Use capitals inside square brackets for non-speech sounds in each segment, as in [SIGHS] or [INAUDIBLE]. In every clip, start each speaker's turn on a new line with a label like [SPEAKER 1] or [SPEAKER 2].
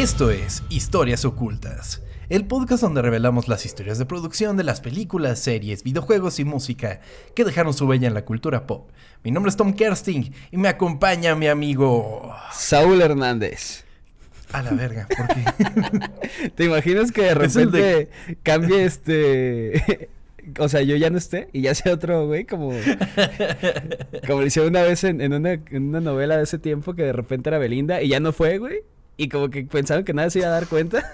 [SPEAKER 1] Esto es Historias Ocultas, el podcast donde revelamos las historias de producción de las películas, series, videojuegos y música que dejaron su huella en la cultura pop. Mi nombre es Tom Kersting y me acompaña mi amigo
[SPEAKER 2] Saúl Hernández.
[SPEAKER 1] A la verga, ¿por qué? [LAUGHS]
[SPEAKER 2] ¿Te imaginas que de repente
[SPEAKER 1] de-
[SPEAKER 2] cambie este... [LAUGHS] O sea, yo ya no esté y ya sea otro güey como... [LAUGHS] Como lo hicieron una vez en, en una, en una novela de ese tiempo que de repente era Belinda y ya no fue, güey. Y como que pensaron que nadie se iba a dar cuenta.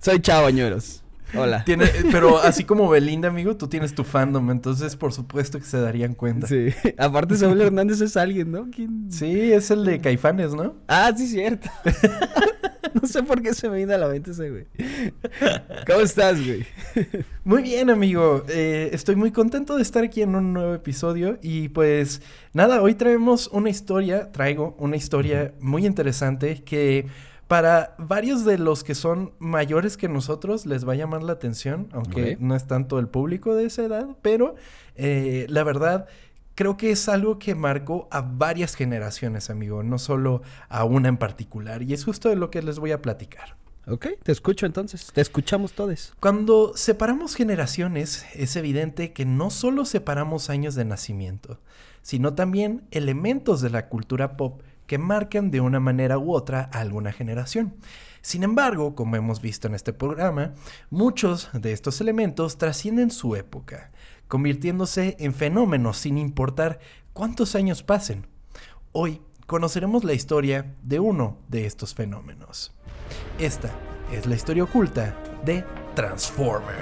[SPEAKER 2] Soy Chavo Añuelos. Hola.
[SPEAKER 1] Tiene, pero así como Belinda, amigo, tú tienes tu fandom, entonces por supuesto que se darían cuenta. Sí,
[SPEAKER 2] Sí. Aparte Saúl Hernández es alguien, ¿no? ¿Quién?
[SPEAKER 1] es el de Caifanes, ¿no?
[SPEAKER 2] Ah, sí, cierto. [LAUGHS] [LAUGHS] no sé por qué se me vino a la mente ese, güey. ¿Cómo estás, güey? [LAUGHS]
[SPEAKER 1] Muy bien, amigo. Eh, estoy muy contento de estar aquí en un nuevo episodio. Y pues nada, hoy traemos una historia, traigo una historia muy interesante que para varios de los que son mayores que nosotros les va a llamar la atención, aunque no es tanto el público de esa edad, pero eh, la verdad... Creo que es algo que marcó a varias generaciones, amigo, no solo a una en particular. Y es justo de lo que les voy a platicar.
[SPEAKER 2] Ok, te escucho entonces. Te escuchamos todos.
[SPEAKER 1] Cuando separamos generaciones, es evidente que no solo separamos años de nacimiento, sino también elementos de la cultura pop que marcan de una manera u otra a alguna generación. Sin embargo, como hemos visto en este programa, muchos de estos elementos trascienden su época, convirtiéndose en fenómenos sin importar cuántos años pasen. Hoy conoceremos la historia de uno de estos fenómenos. Esta es la historia oculta de Transformers.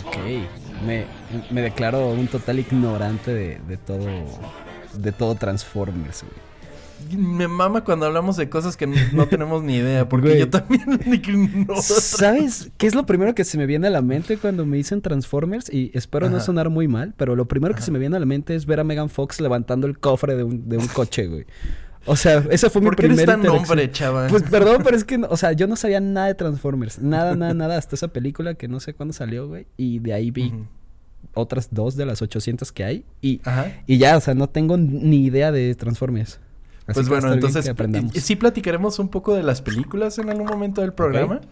[SPEAKER 3] Autobots
[SPEAKER 2] Me, me declaro un total ignorante de, de todo. De todo Transformers, güey.
[SPEAKER 1] Me mama cuando hablamos de cosas que no tenemos ni idea, porque
[SPEAKER 2] Güey.
[SPEAKER 1] yo también [LAUGHS] ignoro.
[SPEAKER 2] ¿Sabes qué es lo primero que se me viene a la mente cuando me dicen Transformers? Y espero no sonar muy mal, pero lo primero que se me viene a la mente es ver a Megan Fox levantando el cofre de un, de un coche, güey. O sea, esa fue mi
[SPEAKER 1] ¿Por qué eres
[SPEAKER 2] primera
[SPEAKER 1] tan hombre, chava?
[SPEAKER 2] Pues perdón, pero es que, no- o sea, yo no sabía nada de Transformers. Nada, nada, nada. Hasta esa película que no sé cuándo salió, güey. Y de ahí vi otras dos de las 800 que hay. Y,
[SPEAKER 1] Ajá.
[SPEAKER 2] y ya, o sea, no tengo ni idea de Transformers. Así
[SPEAKER 1] Pues bueno, entonces sí platicaremos un poco de las películas en algún momento del programa,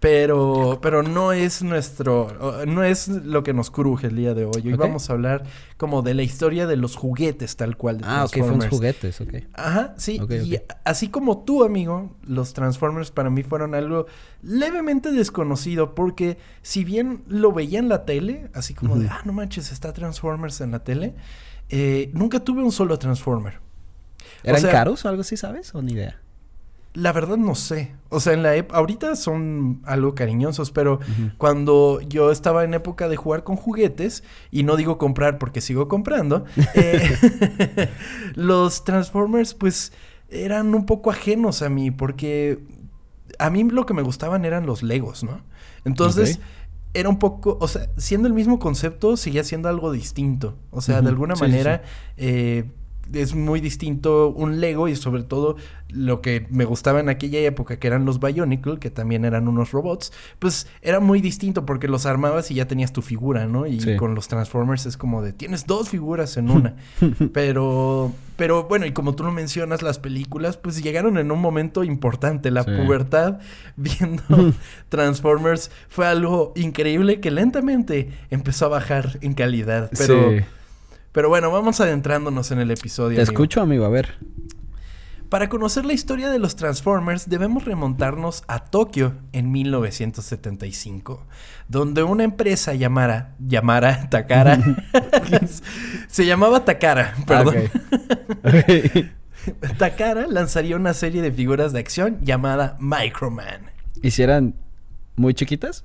[SPEAKER 1] pero pero no es nuestro o- no es lo que nos cruje el día de hoy. Hoy vamos a hablar como de la historia de los juguetes tal cual de
[SPEAKER 2] Ah, ok, fueron juguetes, ok.
[SPEAKER 1] Ajá, sí. Y así como tú, amigo, los Transformers para mí fueron algo levemente desconocido porque si bien lo veía en la tele, así como de, ah, no manches, está Transformers en la tele, eh, nunca tuve un solo Transformer.
[SPEAKER 2] ¿Eran
[SPEAKER 1] sea-
[SPEAKER 2] caros o algo así, sabes? ¿O ni idea?
[SPEAKER 1] La verdad no sé. O sea, en la ep- ahorita son algo cariñosos, pero cuando yo estaba en época de jugar con juguetes, y no digo comprar porque sigo comprando, [LAUGHS] eh, [LAUGHS] los Transformers pues eran un poco ajenos a mí, porque a mí lo que me gustaban eran los Legos, ¿no? Entonces... Era un poco, o sea, siendo el mismo concepto, seguía siendo algo distinto. O sea, de alguna
[SPEAKER 2] Sí, sí,
[SPEAKER 1] manera, eh, es muy distinto un Lego y sobre todo lo que me gustaba en aquella época, que eran los Bionicle, que también eran unos robots, pues era muy distinto porque los armabas y ya tenías tu figura, ¿no? Y
[SPEAKER 2] Sí.
[SPEAKER 1] con los Transformers es como de, tienes dos figuras en una. [LAUGHS] pero, pero bueno, y como tú lo mencionas, las películas, pues llegaron en un momento importante. La
[SPEAKER 2] Sí.
[SPEAKER 1] pubertad [LAUGHS] viendo [LAUGHS] Transformers fue algo increíble que lentamente empezó a bajar en calidad. Pero,
[SPEAKER 2] Sí.
[SPEAKER 1] Pero bueno, vamos adentrándonos en el episodio.
[SPEAKER 2] Te
[SPEAKER 1] amigo.
[SPEAKER 2] escucho, amigo, a ver.
[SPEAKER 1] Para conocer la historia de los Transformers debemos remontarnos a Tokio en 1975, donde una empresa llamara, llamara Takara, [LAUGHS] [LAUGHS] se llamaba Takara, perdón.
[SPEAKER 2] Ah, [LAUGHS] ok.
[SPEAKER 1] Takara lanzaría una serie de figuras de acción llamada Microman.
[SPEAKER 2] ¿Y si eran muy chiquitas?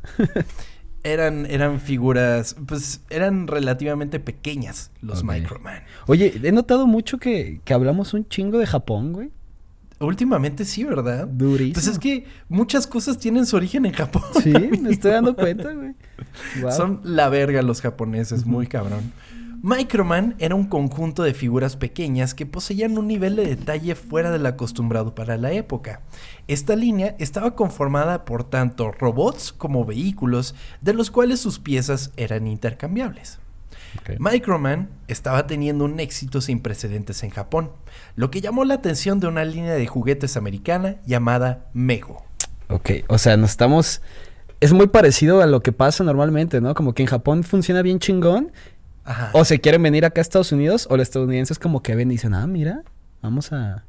[SPEAKER 1] Eran, eran figuras, pues eran relativamente pequeñas los
[SPEAKER 2] Ok.
[SPEAKER 1] Microman.
[SPEAKER 2] Oye, he notado mucho que, que hablamos un chingo de Japón, güey.
[SPEAKER 1] Últimamente sí, ¿verdad?
[SPEAKER 2] Durísimo.
[SPEAKER 1] Pues es que muchas cosas tienen su origen en Japón.
[SPEAKER 2] Sí, me estoy dando cuenta, güey.
[SPEAKER 1] Son la verga los japoneses, muy cabrón. Microman era un conjunto de figuras pequeñas que poseían un nivel de detalle fuera del acostumbrado para la época. Esta línea estaba conformada por tanto robots como vehículos, de los cuales sus piezas eran intercambiables. Microman estaba teniendo un éxito sin precedentes en Japón, lo que llamó la atención de una línea de juguetes americana llamada Mego.
[SPEAKER 2] Ok, o sea, nos estamos... Es muy parecido a lo que pasa normalmente, ¿no? Como que en Japón funciona bien chingón.
[SPEAKER 1] Ajá.
[SPEAKER 2] O se quieren venir acá a Estados Unidos, o los estadounidenses como que ven y dicen, ah, mira, vamos a,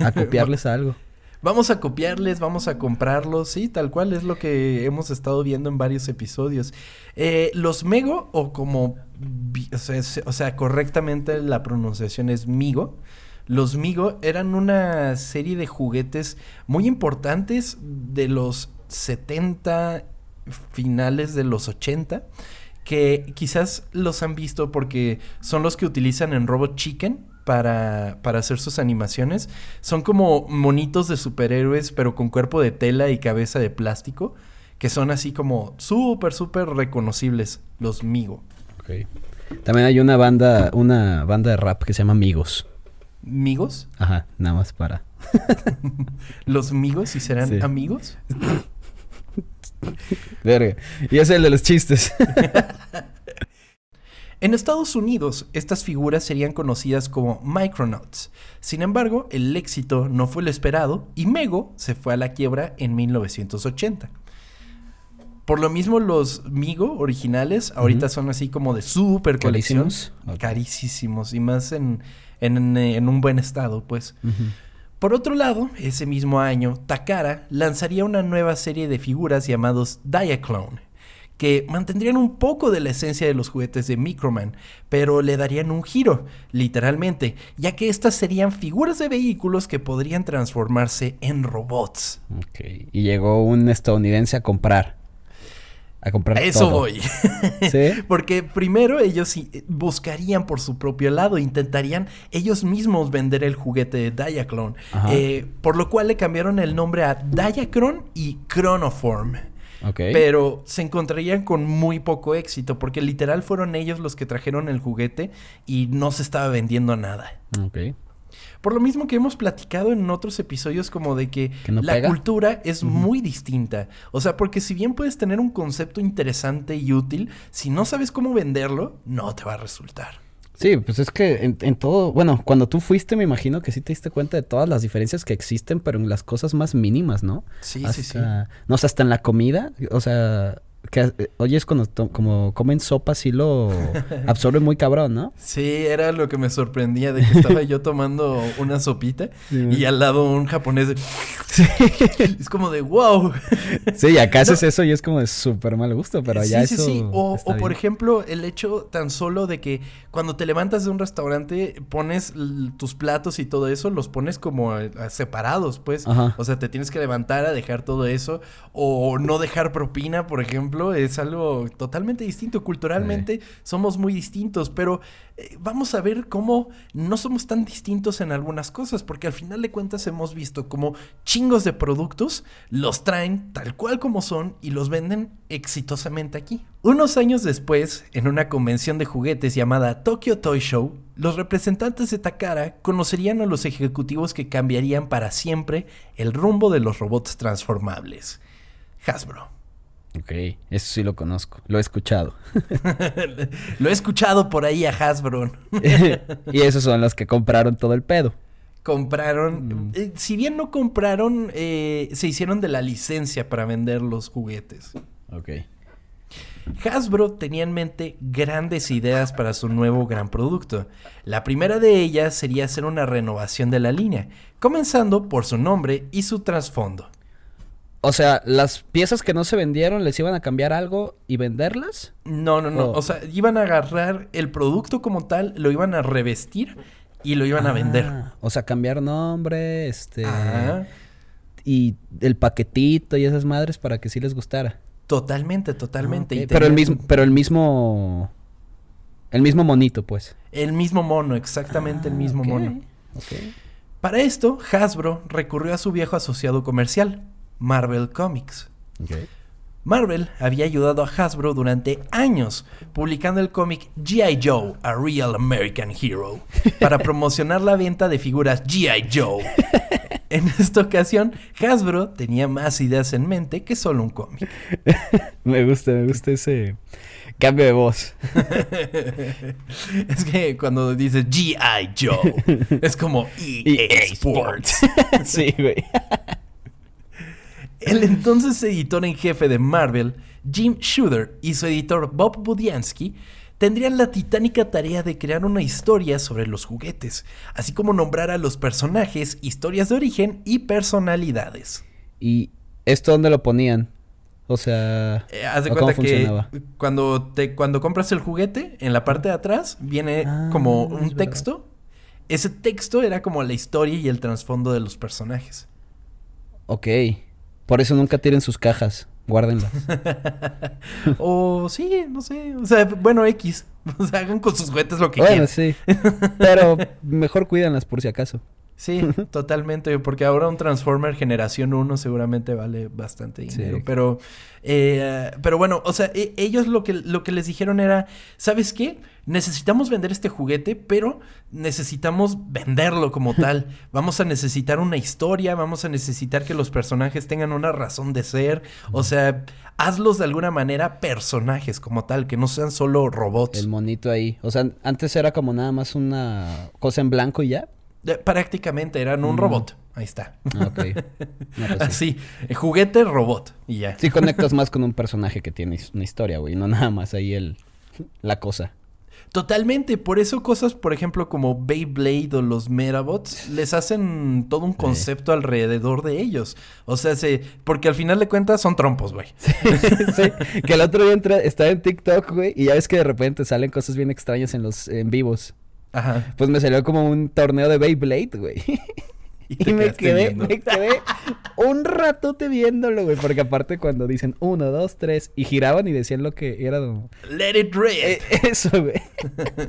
[SPEAKER 2] a [LAUGHS] copiarles algo.
[SPEAKER 1] Vamos a copiarles, vamos a comprarlos, sí, tal cual es lo que hemos estado viendo en varios episodios. Eh, los Mego, o como, o sea, o sea, correctamente la pronunciación es Migo. Los Migo eran una serie de juguetes muy importantes de los 70, finales de los 80, que quizás los han visto porque son los que utilizan en Robot Chicken para, para hacer sus animaciones. Son como monitos de superhéroes, pero con cuerpo de tela y cabeza de plástico, que son así como súper, súper reconocibles, los Migo.
[SPEAKER 2] Ok. También hay una banda, una banda de rap que se llama Migos.
[SPEAKER 1] ¿Migos?
[SPEAKER 2] Ajá, nada más para. [LAUGHS]
[SPEAKER 1] ¿Los Migos y serán
[SPEAKER 2] Sí.
[SPEAKER 1] amigos? [LAUGHS] [LAUGHS]
[SPEAKER 2] Verga. Y es el de los chistes. [LAUGHS]
[SPEAKER 1] En Estados Unidos, estas figuras serían conocidas como Micronauts. Sin embargo, el éxito no fue lo esperado y Mego se fue a la quiebra en 1980. Por lo mismo, los Migo originales ahorita son así como de super colección.
[SPEAKER 2] ¿Carísimos?
[SPEAKER 1] Carísimos y más en, en, en un buen estado, pues. Por otro lado, ese mismo año, Takara lanzaría una nueva serie de figuras llamados Diaclone, que mantendrían un poco de la esencia de los juguetes de Microman, pero le darían un giro, literalmente, ya que estas serían figuras de vehículos que podrían transformarse en robots.
[SPEAKER 2] Ok. Y llegó un estadounidense a comprar. A comprar
[SPEAKER 1] eso
[SPEAKER 2] todo.
[SPEAKER 1] voy. [LAUGHS]
[SPEAKER 2] ¿Sí? [LAUGHS]
[SPEAKER 1] Porque primero ellos eh, buscarían por su propio lado, intentarían ellos mismos vender el juguete de Diaclone, eh, por lo cual le cambiaron el nombre a Diacron y Chronoform.
[SPEAKER 2] Ok.
[SPEAKER 1] Pero se encontrarían con muy poco éxito porque literal fueron ellos los que trajeron el juguete y no se estaba vendiendo nada.
[SPEAKER 2] Ok.
[SPEAKER 1] Por lo mismo que hemos platicado en otros episodios como de que,
[SPEAKER 2] ¿Que no
[SPEAKER 1] la
[SPEAKER 2] pega?
[SPEAKER 1] cultura es muy distinta. O sea, porque si bien puedes tener un concepto interesante y útil, si no sabes cómo venderlo, no te va a resultar.
[SPEAKER 2] Sí, pues es que en, en todo, bueno, cuando tú fuiste me imagino que sí te diste cuenta de todas las diferencias que existen, pero en las cosas más mínimas, ¿no?
[SPEAKER 1] Sí,
[SPEAKER 2] hasta,
[SPEAKER 1] sí, sí.
[SPEAKER 2] No sé, hasta en la comida, o sea, que eh, oyes cuando como comen sopa sí lo [LAUGHS] absorbe muy cabrón, ¿no?
[SPEAKER 1] Sí, era lo que me sorprendía de que estaba yo tomando una sopita
[SPEAKER 2] Sí.
[SPEAKER 1] y al lado un japonés. de- [LAUGHS] Es como de wow.
[SPEAKER 2] Sí, y acá haces eso y es como de súper mal gusto, pero
[SPEAKER 1] sí,
[SPEAKER 2] ya
[SPEAKER 1] sí,
[SPEAKER 2] eso
[SPEAKER 1] sí. O,
[SPEAKER 2] está
[SPEAKER 1] o, por ejemplo, el hecho tan solo de que cuando te levantas de un restaurante, pones tus platos y todo eso, los pones como separados, pues.
[SPEAKER 2] Ajá.
[SPEAKER 1] O sea, te tienes que levantar a dejar todo eso. O no dejar propina, por ejemplo, es algo totalmente distinto. Culturalmente somos muy distintos, pero eh, vamos a ver cómo no somos tan distintos en algunas cosas, porque al final de cuentas hemos visto como chingos de productos los traen tal cual como son y los venden exitosamente aquí. Unos años después, en una convención de juguetes llamada Tokyo Toy Show, los representantes de Takara conocerían a los ejecutivos que cambiarían para siempre el rumbo de los robots transformables. Hasbro.
[SPEAKER 2] Ok, eso sí lo conozco, lo he escuchado. [LAUGHS]
[SPEAKER 1] Lo he escuchado por ahí a Hasbro. [LAUGHS]
[SPEAKER 2] y esos son los que compraron todo el pedo.
[SPEAKER 1] Compraron,
[SPEAKER 2] Mm.
[SPEAKER 1] eh, si bien no compraron, eh, se hicieron de la licencia para vender los juguetes.
[SPEAKER 2] Ok.
[SPEAKER 1] Hasbro tenía en mente grandes ideas para su nuevo gran producto. La primera de ellas sería hacer una renovación de la línea, comenzando por su nombre y su trasfondo.
[SPEAKER 2] O sea, las piezas que no se vendieron les iban a cambiar algo y venderlas.
[SPEAKER 1] No, no, no.
[SPEAKER 2] Oh.
[SPEAKER 1] O sea, iban a agarrar el producto como tal, lo iban a revestir y lo iban a vender.
[SPEAKER 2] Ah, O sea, cambiar nombre, este. Y el paquetito y esas madres para que sí les gustara.
[SPEAKER 1] totalmente, totalmente. Y.
[SPEAKER 2] Pero el mismo, pero el mismo. El mismo monito, pues.
[SPEAKER 1] El mismo mono, exactamente el
[SPEAKER 2] Ah,
[SPEAKER 1] mismo mono.
[SPEAKER 2] ok.
[SPEAKER 1] Para esto, Hasbro recurrió a su viejo asociado comercial, Marvel Comics. Marvel había ayudado a Hasbro durante años publicando el cómic G.I. Joe, A Real American Hero, para promocionar la venta de figuras G.I. Joe. En esta ocasión, Hasbro tenía más ideas en mente que solo un cómic. [LAUGHS]
[SPEAKER 2] Me gusta, me gusta ese cambio de voz. [LAUGHS]
[SPEAKER 1] es que cuando dices G.I. Joe, es como [LAUGHS] EA Sports.
[SPEAKER 2] sí, güey.
[SPEAKER 1] El entonces editor en jefe de Marvel, Jim Shooter, y su editor Bob Budiansky tendrían la titánica tarea de crear una historia sobre los juguetes, así como nombrar a los personajes, historias de origen y personalidades.
[SPEAKER 2] ¿Y esto dónde lo ponían? O sea,
[SPEAKER 1] Eh, haz de
[SPEAKER 2] ¿o cómo
[SPEAKER 1] cuenta que
[SPEAKER 2] funcionaba?
[SPEAKER 1] cuando, te, cuando compras el juguete, en la parte de atrás viene
[SPEAKER 2] Ah,
[SPEAKER 1] como
[SPEAKER 2] es
[SPEAKER 1] un
[SPEAKER 2] verdad.
[SPEAKER 1] texto. Ese texto era como la historia y el trasfondo de los personajes.
[SPEAKER 2] Ok. Por eso nunca tiren sus cajas. Guárdenlas. [LAUGHS]
[SPEAKER 1] o sí, no sé. O sea, bueno, X. [LAUGHS] O sea, hagan con sus juguetes lo que
[SPEAKER 2] bueno,
[SPEAKER 1] quieran.
[SPEAKER 2] sí. [LAUGHS] Pero mejor cuídanlas por si acaso.
[SPEAKER 1] Sí, [LAUGHS] totalmente, porque ahora un Transformer generación 1 seguramente vale bastante
[SPEAKER 2] Sí.
[SPEAKER 1] dinero, pero eh, pero bueno, o sea, e- ellos lo que lo que les dijeron era, ¿sabes qué? Necesitamos vender este juguete, pero necesitamos venderlo como [LAUGHS] tal. Vamos a necesitar una historia, vamos a necesitar que los personajes tengan una razón de ser, o sea, hazlos de alguna manera personajes como tal, que no sean solo robots.
[SPEAKER 2] El monito ahí. O sea, antes era como nada más una cosa en blanco y ya.
[SPEAKER 1] Prácticamente eran un
[SPEAKER 2] Mm.
[SPEAKER 1] robot. Ahí está.
[SPEAKER 2] Ah, ok. [LAUGHS] No, pues sí.
[SPEAKER 1] Así, eh, juguete robot y ya.
[SPEAKER 2] Sí conectas más con un personaje que tiene una historia, güey. No nada más ahí el... La cosa.
[SPEAKER 1] Totalmente, por eso cosas, por ejemplo, como Beyblade o los Metabots, les hacen todo un concepto alrededor de ellos. O sea, se, porque al final de cuentas son trompos, güey. [LAUGHS]
[SPEAKER 2] sí, que el otro día entra, estaba en TikTok, güey, y ya ves que de repente salen cosas bien extrañas en los en vivos.
[SPEAKER 1] Ajá.
[SPEAKER 2] Pues me salió como un torneo de Beyblade, güey. Y [LAUGHS] me quedé,
[SPEAKER 1] viendo.
[SPEAKER 2] me quedé un ratote viéndolo, güey. Porque aparte cuando dicen uno, dos, tres, y giraban y decían lo que era como...
[SPEAKER 1] Let it rip.
[SPEAKER 2] eh, [LAUGHS] eso, güey.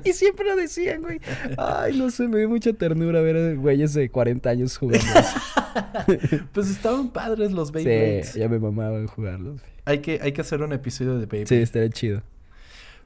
[SPEAKER 2] y siempre lo decían, güey. Ay, no sé, me dio mucha ternura ver a güeyes de 40 años jugando. [LAUGHS]
[SPEAKER 1] Pues estaban padres los Beyblades.
[SPEAKER 2] sí, ya me mamaban jugarlos.
[SPEAKER 1] Hay, que, hay que hacer un episodio de Beyblade.
[SPEAKER 2] Sí, estaría chido.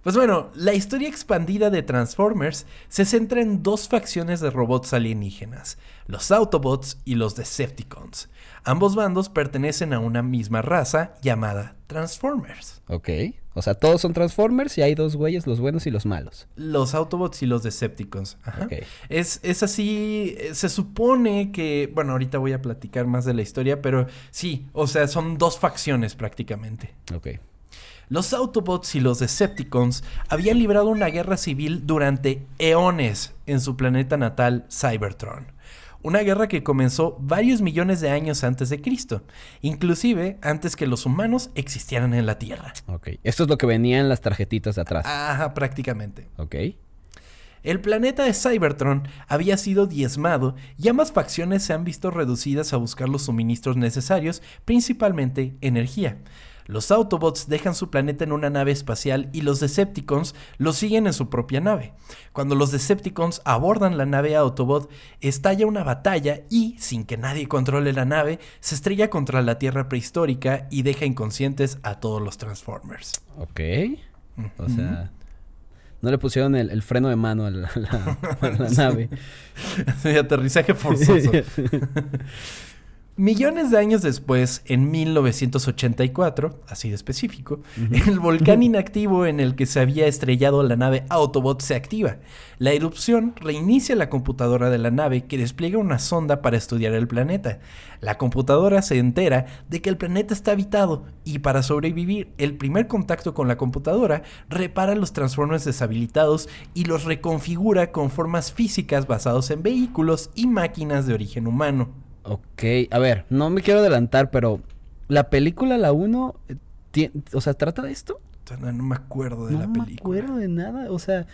[SPEAKER 1] Pues bueno, la historia expandida de Transformers se centra en dos facciones de robots alienígenas, los Autobots y los Decepticons. Ambos bandos pertenecen a una misma raza llamada Transformers.
[SPEAKER 2] Ok. O sea, todos son Transformers y hay dos güeyes, los buenos y los malos.
[SPEAKER 1] Los Autobots y los Decepticons. Ajá.
[SPEAKER 2] Ok.
[SPEAKER 1] Es, es así, eh, se supone que, bueno, ahorita voy a platicar más de la historia, pero sí, o sea, son dos facciones prácticamente.
[SPEAKER 2] Ok.
[SPEAKER 1] Los Autobots y los Decepticons habían librado una guerra civil durante eones en su planeta natal Cybertron. Una guerra que comenzó varios millones de años antes de Cristo, inclusive antes que los humanos existieran en la Tierra.
[SPEAKER 2] Ok. Esto es lo que venía en las tarjetitas de atrás.
[SPEAKER 1] Ajá, prácticamente.
[SPEAKER 2] Ok.
[SPEAKER 1] El planeta de Cybertron había sido diezmado y ambas facciones se han visto reducidas a buscar los suministros necesarios, principalmente energía. Los Autobots dejan su planeta en una nave espacial y los Decepticons los siguen en su propia nave. Cuando los Decepticons abordan la nave Autobot, estalla una batalla y, sin que nadie controle la nave, se estrella contra la Tierra prehistórica y deja inconscientes a todos los Transformers.
[SPEAKER 2] Ok. O sea, no le pusieron el, el freno de mano a la, a la- a la [LAUGHS] nave. [LAUGHS]
[SPEAKER 1] De aterrizaje forzoso. [LAUGHS] Millones de años después, en 1984, así de específico, [LAUGHS] el volcán inactivo en el que se había estrellado la nave Autobot se activa. La erupción reinicia la computadora de la nave que despliega una sonda para estudiar el planeta. La computadora se entera de que el planeta está habitado y para sobrevivir, el primer contacto con la computadora repara los transformers deshabilitados y los reconfigura con formas físicas basados en vehículos y máquinas de origen humano.
[SPEAKER 2] Ok. A ver, no me quiero adelantar, pero la película, la 1, o sea, ¿trata de esto?
[SPEAKER 1] No, no me acuerdo de
[SPEAKER 2] no
[SPEAKER 1] la
[SPEAKER 2] me
[SPEAKER 1] película.
[SPEAKER 2] acuerdo de nada. O sea,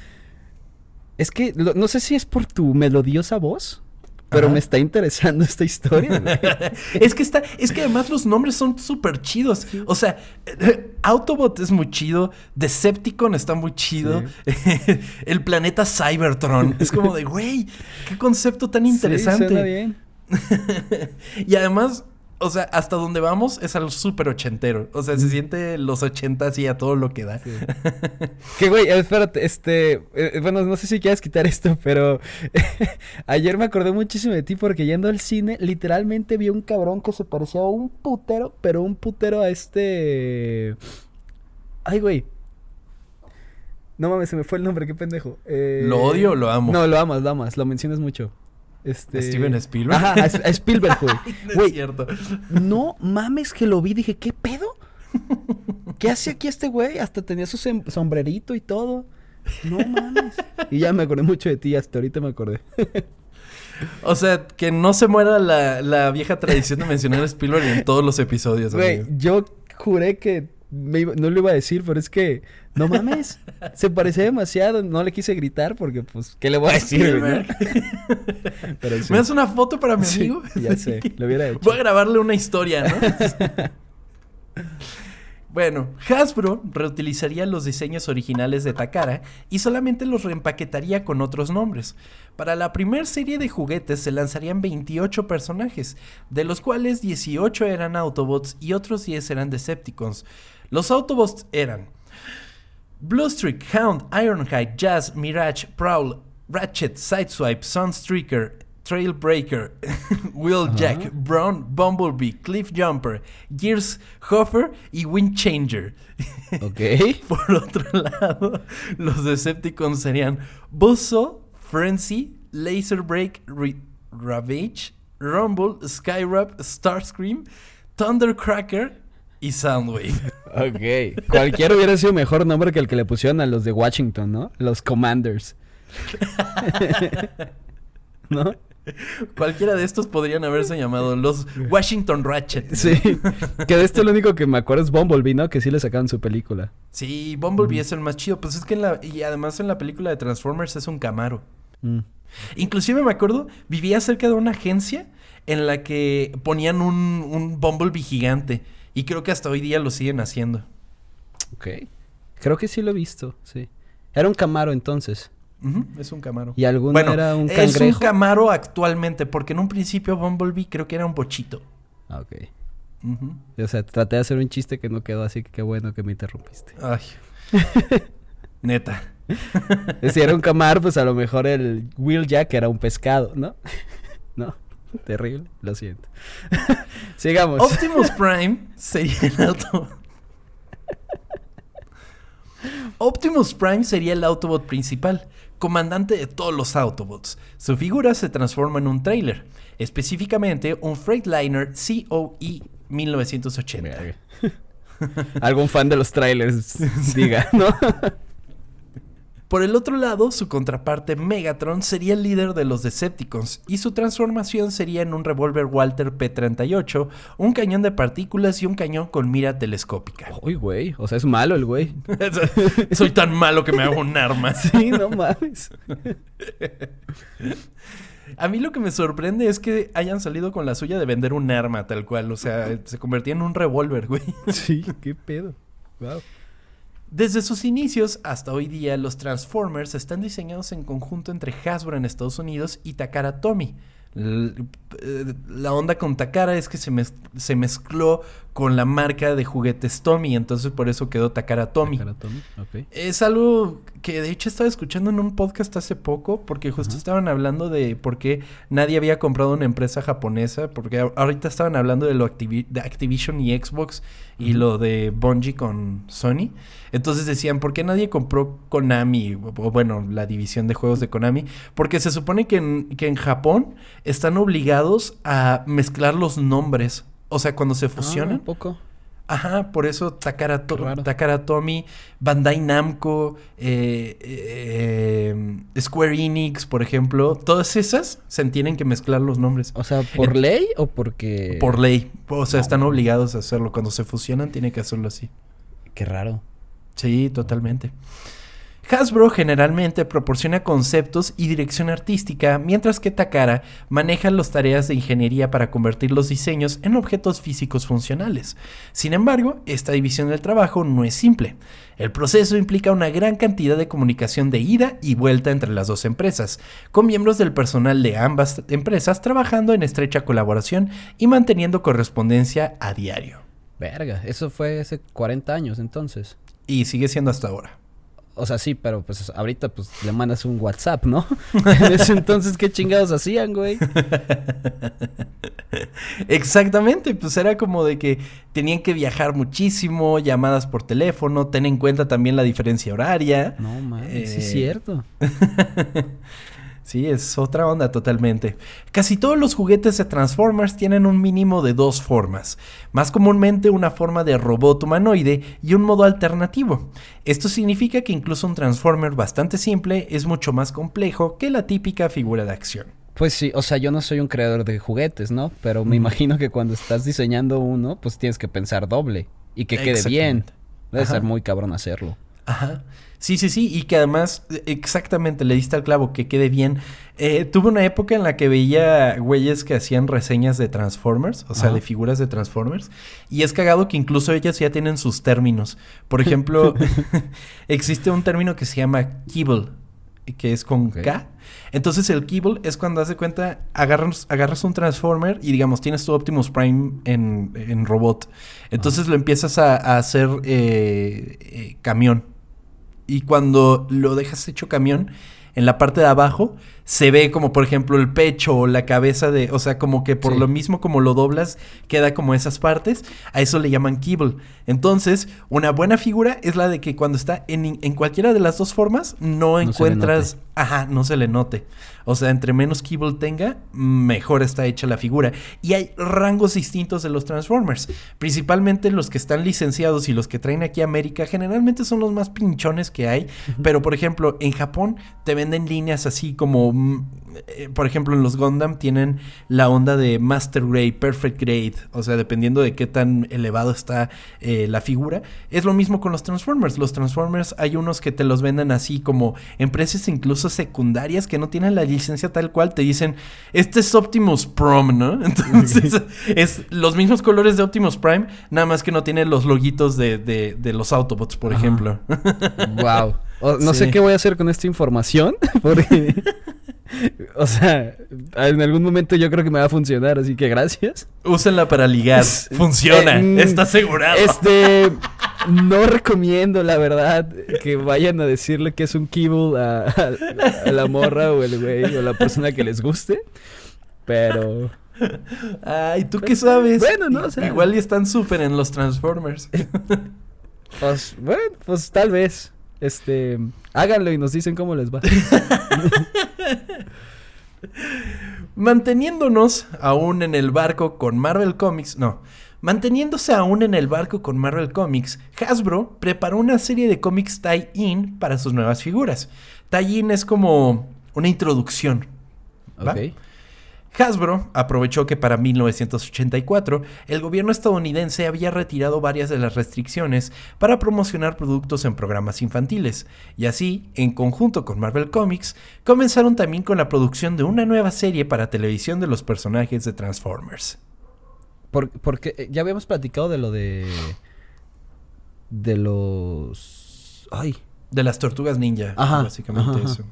[SPEAKER 2] es que lo- no sé si es por tu melodiosa voz, pero
[SPEAKER 1] Ajá.
[SPEAKER 2] me está interesando esta historia. [LAUGHS]
[SPEAKER 1] es que está, es que además los nombres son súper chidos. O sea, eh, Autobot es muy chido, Decepticon está muy chido, [LAUGHS] el planeta Cybertron es como de, güey, qué concepto tan interesante.
[SPEAKER 2] Sí, suena bien. [LAUGHS]
[SPEAKER 1] y además, O sea, hasta donde vamos es algo súper ochentero. O sea, se siente los ochentas y a todo lo que da.
[SPEAKER 2] Sí. [LAUGHS] que güey, espérate, este, eh, bueno, no sé si quieres quitar esto, pero [LAUGHS] ayer me acordé muchísimo de ti porque yendo al cine, literalmente vi un cabrón que se parecía a un putero, pero un putero a este... Ay, güey. No mames, se me fue el nombre, qué pendejo. Eh,
[SPEAKER 1] ¿Lo odio o lo amo?
[SPEAKER 2] No, lo amas, lo amas, lo mencionas mucho. Este...
[SPEAKER 1] ¿Steven Spielberg?
[SPEAKER 2] Ajá, a, Spielberg, [LAUGHS] güey.
[SPEAKER 1] No
[SPEAKER 2] Güey,
[SPEAKER 1] es cierto.
[SPEAKER 2] no mames que lo vi, dije, ¿qué pedo? ¿Qué hace aquí este güey? Hasta tenía su sombrerito y todo. No mames. Y ya me acordé mucho de ti, hasta ahorita me acordé.
[SPEAKER 1] O sea, que no se muera la, la vieja tradición de mencionar a Spielberg en todos los episodios.
[SPEAKER 2] Güey, yo juré que me iba- no lo iba a decir, pero es que, no mames, se parecía demasiado. No le quise gritar porque, pues, ¿qué le voy a decir? güey, no? [LAUGHS] Pero sí.
[SPEAKER 1] ¿Me das una foto para mi
[SPEAKER 2] Sí,
[SPEAKER 1] amigo?
[SPEAKER 2] ya sé, lo hubiera [LAUGHS] hecho.
[SPEAKER 1] Voy a grabarle una historia, ¿no? [LAUGHS] bueno, Hasbro reutilizaría los diseños originales de Takara y solamente los reempaquetaría con otros nombres. Para la primera serie de juguetes se lanzarían 28 personajes, de los cuales 18 eran Autobots y otros 10 eran Decepticons. Los Autobots eran Bluestreak, Hound, Ironhide, Jazz, Mirage, Prowl, Ratchet, Sideswipe, Sunstreaker, Trailbreaker, [LAUGHS] Wheeljack, uh-huh. Brown, Bumblebee, Cliff Jumper, Gears, Hofer y Windchanger. [LAUGHS]
[SPEAKER 2] Ok.
[SPEAKER 1] Por otro lado, los Decepticons serían Buzzsaw, Frenzy, Laserbreak, Ravage, Rumble, Skyrap, Starscream, Thundercracker y Soundwave.
[SPEAKER 2] Ok. Cualquiera hubiera sido mejor nombre que el que le pusieron a los de Washington, ¿no? Los Commanders. [LAUGHS] ¿No?
[SPEAKER 1] Cualquiera de estos podrían haberse llamado los Washington Ratchet.
[SPEAKER 2] Sí. que de esto lo único que me acuerdo es Bumblebee, ¿no? Que sí le sacaron su película.
[SPEAKER 1] Sí, Bumblebee es el más chido. Pues es que en la... Y además en la película de Transformers es un Camaro.
[SPEAKER 2] Mm.
[SPEAKER 1] Inclusive me acuerdo, vivía cerca de una agencia en la que ponían un, un Bumblebee gigante. Y creo que hasta hoy día lo siguen haciendo.
[SPEAKER 2] Ok. Creo que sí lo he visto, sí. Era un Camaro entonces.
[SPEAKER 1] Es un Camaro.
[SPEAKER 2] Y alguno
[SPEAKER 1] Bueno,
[SPEAKER 2] era un
[SPEAKER 1] es un
[SPEAKER 2] cangrejo.
[SPEAKER 1] Camaro actualmente, porque en un principio Bumblebee creo que era un bochito.
[SPEAKER 2] Ah, ok. O sea, traté de hacer un chiste que no quedó, así que qué bueno que me interrumpiste.
[SPEAKER 1] Ay. [LAUGHS] Neta.
[SPEAKER 2] si era un Camaro, pues a lo mejor el Wheeljack era un pescado, ¿no? [LAUGHS] no. Terrible, lo siento. [LAUGHS] Sigamos.
[SPEAKER 1] Optimus Prime sería el auto. Optimus Prime sería el Autobot principal, comandante de todos los Autobots. Su figura se transforma en un trailer, específicamente un Freightliner COE 1980.
[SPEAKER 2] Verga. [LAUGHS] Algún fan de los trailers [LAUGHS] diga, ¿no?
[SPEAKER 1] Por el otro lado, su contraparte Megatron sería el líder de los Decepticons y su transformación sería en un revólver Walter P-38, un cañón de partículas y un cañón con mira telescópica.
[SPEAKER 2] Uy, güey. O sea, es malo el güey. [LAUGHS]
[SPEAKER 1] Soy tan malo que me hago un arma. [LAUGHS]
[SPEAKER 2] Sí, no mames. [LAUGHS]
[SPEAKER 1] A mí lo que me sorprende es que hayan salido con la suya de vender un arma tal cual. O sea, se convertía en un revólver, güey.
[SPEAKER 2] Sí, qué pedo. Wow.
[SPEAKER 1] Desde sus inicios hasta hoy día, los Transformers están diseñados en conjunto entre Hasbro en Estados Unidos y Takara Tomy. Eh, La onda con Takara es que se mezcló con la marca de juguetes Tommy, entonces por eso quedó Takara Tomy.
[SPEAKER 2] Cara Tommy, ok.
[SPEAKER 1] Es algo que de hecho estaba escuchando en un podcast hace poco, porque justo estaban hablando de por qué nadie había comprado una empresa japonesa, porque ahorita estaban hablando de lo Activi- de Activision y Xbox y lo de Bungie con Sony. Entonces decían, ¿por qué nadie compró Konami? O, o bueno, la división de juegos de Konami. Porque se supone que en, que en Japón están obligados a mezclar los nombres. O sea, cuando se
[SPEAKER 2] Ah,
[SPEAKER 1] fusionan.
[SPEAKER 2] un poco.
[SPEAKER 1] Ajá, por eso Takara. Takara Tomy, Bandai Namco, eh, eh, eh, Square Enix, por ejemplo, todas esas se tienen que mezclar los nombres.
[SPEAKER 2] O sea, ¿por ley o porque...?
[SPEAKER 1] Por ley. O sea, están obligados a hacerlo. Cuando se fusionan, tienen que hacerlo así.
[SPEAKER 2] Qué raro.
[SPEAKER 1] Sí, totalmente. Hasbro generalmente proporciona conceptos y dirección artística, mientras que Takara maneja las tareas de ingeniería para convertir los diseños en objetos físicos funcionales. Sin embargo, esta división del trabajo no es simple. El proceso implica una gran cantidad de comunicación de ida y vuelta entre las dos empresas, con miembros del personal de ambas empresas trabajando en estrecha colaboración y manteniendo correspondencia a diario.
[SPEAKER 2] Verga, eso fue hace 40 años entonces.
[SPEAKER 1] Y sigue siendo hasta ahora.
[SPEAKER 2] O sea, sí, pero pues ahorita pues le mandas un WhatsApp, ¿no? [LAUGHS] en ese entonces, ¿qué chingados hacían, güey?
[SPEAKER 1] Exactamente, pues era como de que tenían que viajar muchísimo, llamadas por teléfono, ten en cuenta también la diferencia horaria.
[SPEAKER 2] No, mames, sí
[SPEAKER 1] Eh,
[SPEAKER 2] es cierto. [LAUGHS]
[SPEAKER 1] Sí, es otra onda totalmente. Casi todos los juguetes de Transformers tienen un mínimo de dos formas, más comúnmente una forma de robot humanoide y un modo alternativo. Esto significa que incluso un Transformer bastante simple es mucho más complejo que la típica figura de acción.
[SPEAKER 2] Pues sí, o sea, yo no soy un creador de juguetes, ¿no? Pero me imagino que cuando estás diseñando uno, pues tienes que pensar doble y que quede bien. Debe
[SPEAKER 1] Ajá.
[SPEAKER 2] ser muy cabrón hacerlo.
[SPEAKER 1] Ajá. Sí, sí, sí, y que además, exactamente, le diste al clavo, que quede bien. Eh, tuve una época en la que veía güeyes que hacían reseñas de Transformers, o sea,
[SPEAKER 2] Ajá.
[SPEAKER 1] de figuras de Transformers, y es cagado que incluso ellas ya tienen sus términos. Por ejemplo, [LAUGHS] [LAUGHS] existe un término que se llama kibble, que es con. K. Entonces el kibble es cuando hace cuenta, agarras, agarras un Transformer y digamos, tienes tu Optimus Prime en, en robot. Entonces lo empiezas a, a hacer eh, eh, camión. Y cuando lo dejas hecho camión, en la parte de abajo se ve como por ejemplo el pecho o la cabeza de, o sea, como que por
[SPEAKER 2] Sí.
[SPEAKER 1] lo mismo como lo doblas, queda como esas partes, a eso le llaman kibble. Entonces, una buena figura es la de que cuando está en, en cualquiera de las dos formas, no, encuentras, ajá, no se le note. O sea, entre menos kibble tenga, mejor está hecha la figura. Y hay rangos distintos de los Transformers. Principalmente los que están licenciados y los que traen aquí a América, generalmente son los más pinchones que hay. Pero, por ejemplo, en Japón te venden líneas así como, por ejemplo, en los Gundam tienen la onda de Master Grade, Perfect Grade. O sea, dependiendo de qué tan elevado está eh, la figura. Es lo mismo con los Transformers. Los Transformers hay unos que te los venden así como empresas incluso secundarias que no tienen la licencia tal cual. Te dicen, este es Optimus Prom, ¿no? [LAUGHS] Entonces, [LAUGHS] es los mismos colores de Optimus Prime, nada más que no tiene los loguitos de, de- de los Autobots, por
[SPEAKER 2] Ajá.
[SPEAKER 1] ejemplo.
[SPEAKER 2] Wow. [LAUGHS] no
[SPEAKER 1] Sí.
[SPEAKER 2] sé qué voy a hacer con esta información, porque... [LAUGHS] o sea, en algún momento yo creo que me va a funcionar, así que gracias.
[SPEAKER 1] Úsenla para ligar. Funciona.
[SPEAKER 2] Eh, mm,
[SPEAKER 1] está asegurado.
[SPEAKER 2] Este, no recomiendo, la verdad, que vayan a decirle que es un kibble a, a- a la morra o el güey o la persona que les guste. Pero,
[SPEAKER 1] Ay, ¿tú qué sabes?
[SPEAKER 2] Bueno, no, o sea-
[SPEAKER 1] Igual y están súper en los Transformers.
[SPEAKER 2] pues, bueno, pues tal vez. Este, háganlo y nos dicen cómo les va. [LAUGHS]
[SPEAKER 1] Manteniéndonos aún en el barco con Marvel Comics, no, manteniéndose aún en el barco con Marvel Comics, Hasbro preparó una serie de cómics tie-in para sus nuevas figuras. Tie-in es como una introducción. ¿va?
[SPEAKER 2] Ok.
[SPEAKER 1] Hasbro aprovechó que para 1984 el gobierno estadounidense había retirado varias de las restricciones para promocionar productos en programas infantiles, y así, en conjunto con Marvel Comics, comenzaron también con la producción de una nueva serie para televisión de los personajes de Transformers.
[SPEAKER 2] Por- porque eh, ya habíamos platicado de lo de. De los. Ay.
[SPEAKER 1] De las tortugas ninja,
[SPEAKER 2] Ajá,
[SPEAKER 1] básicamente
[SPEAKER 2] ajá,
[SPEAKER 1] eso.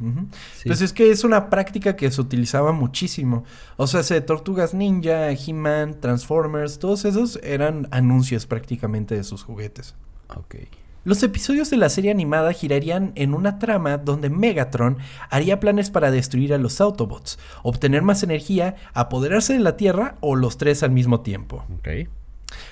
[SPEAKER 2] Sí.
[SPEAKER 1] Pues es que es una práctica que se utilizaba muchísimo. O sea, se tortugas ninja, He-Man, Transformers, todos esos eran anuncios prácticamente de sus juguetes.
[SPEAKER 2] Ok.
[SPEAKER 1] Los episodios de la serie animada girarían en una trama donde Megatron haría planes para destruir a los Autobots, obtener más energía, apoderarse de la Tierra o los tres al mismo tiempo.
[SPEAKER 2] Ok.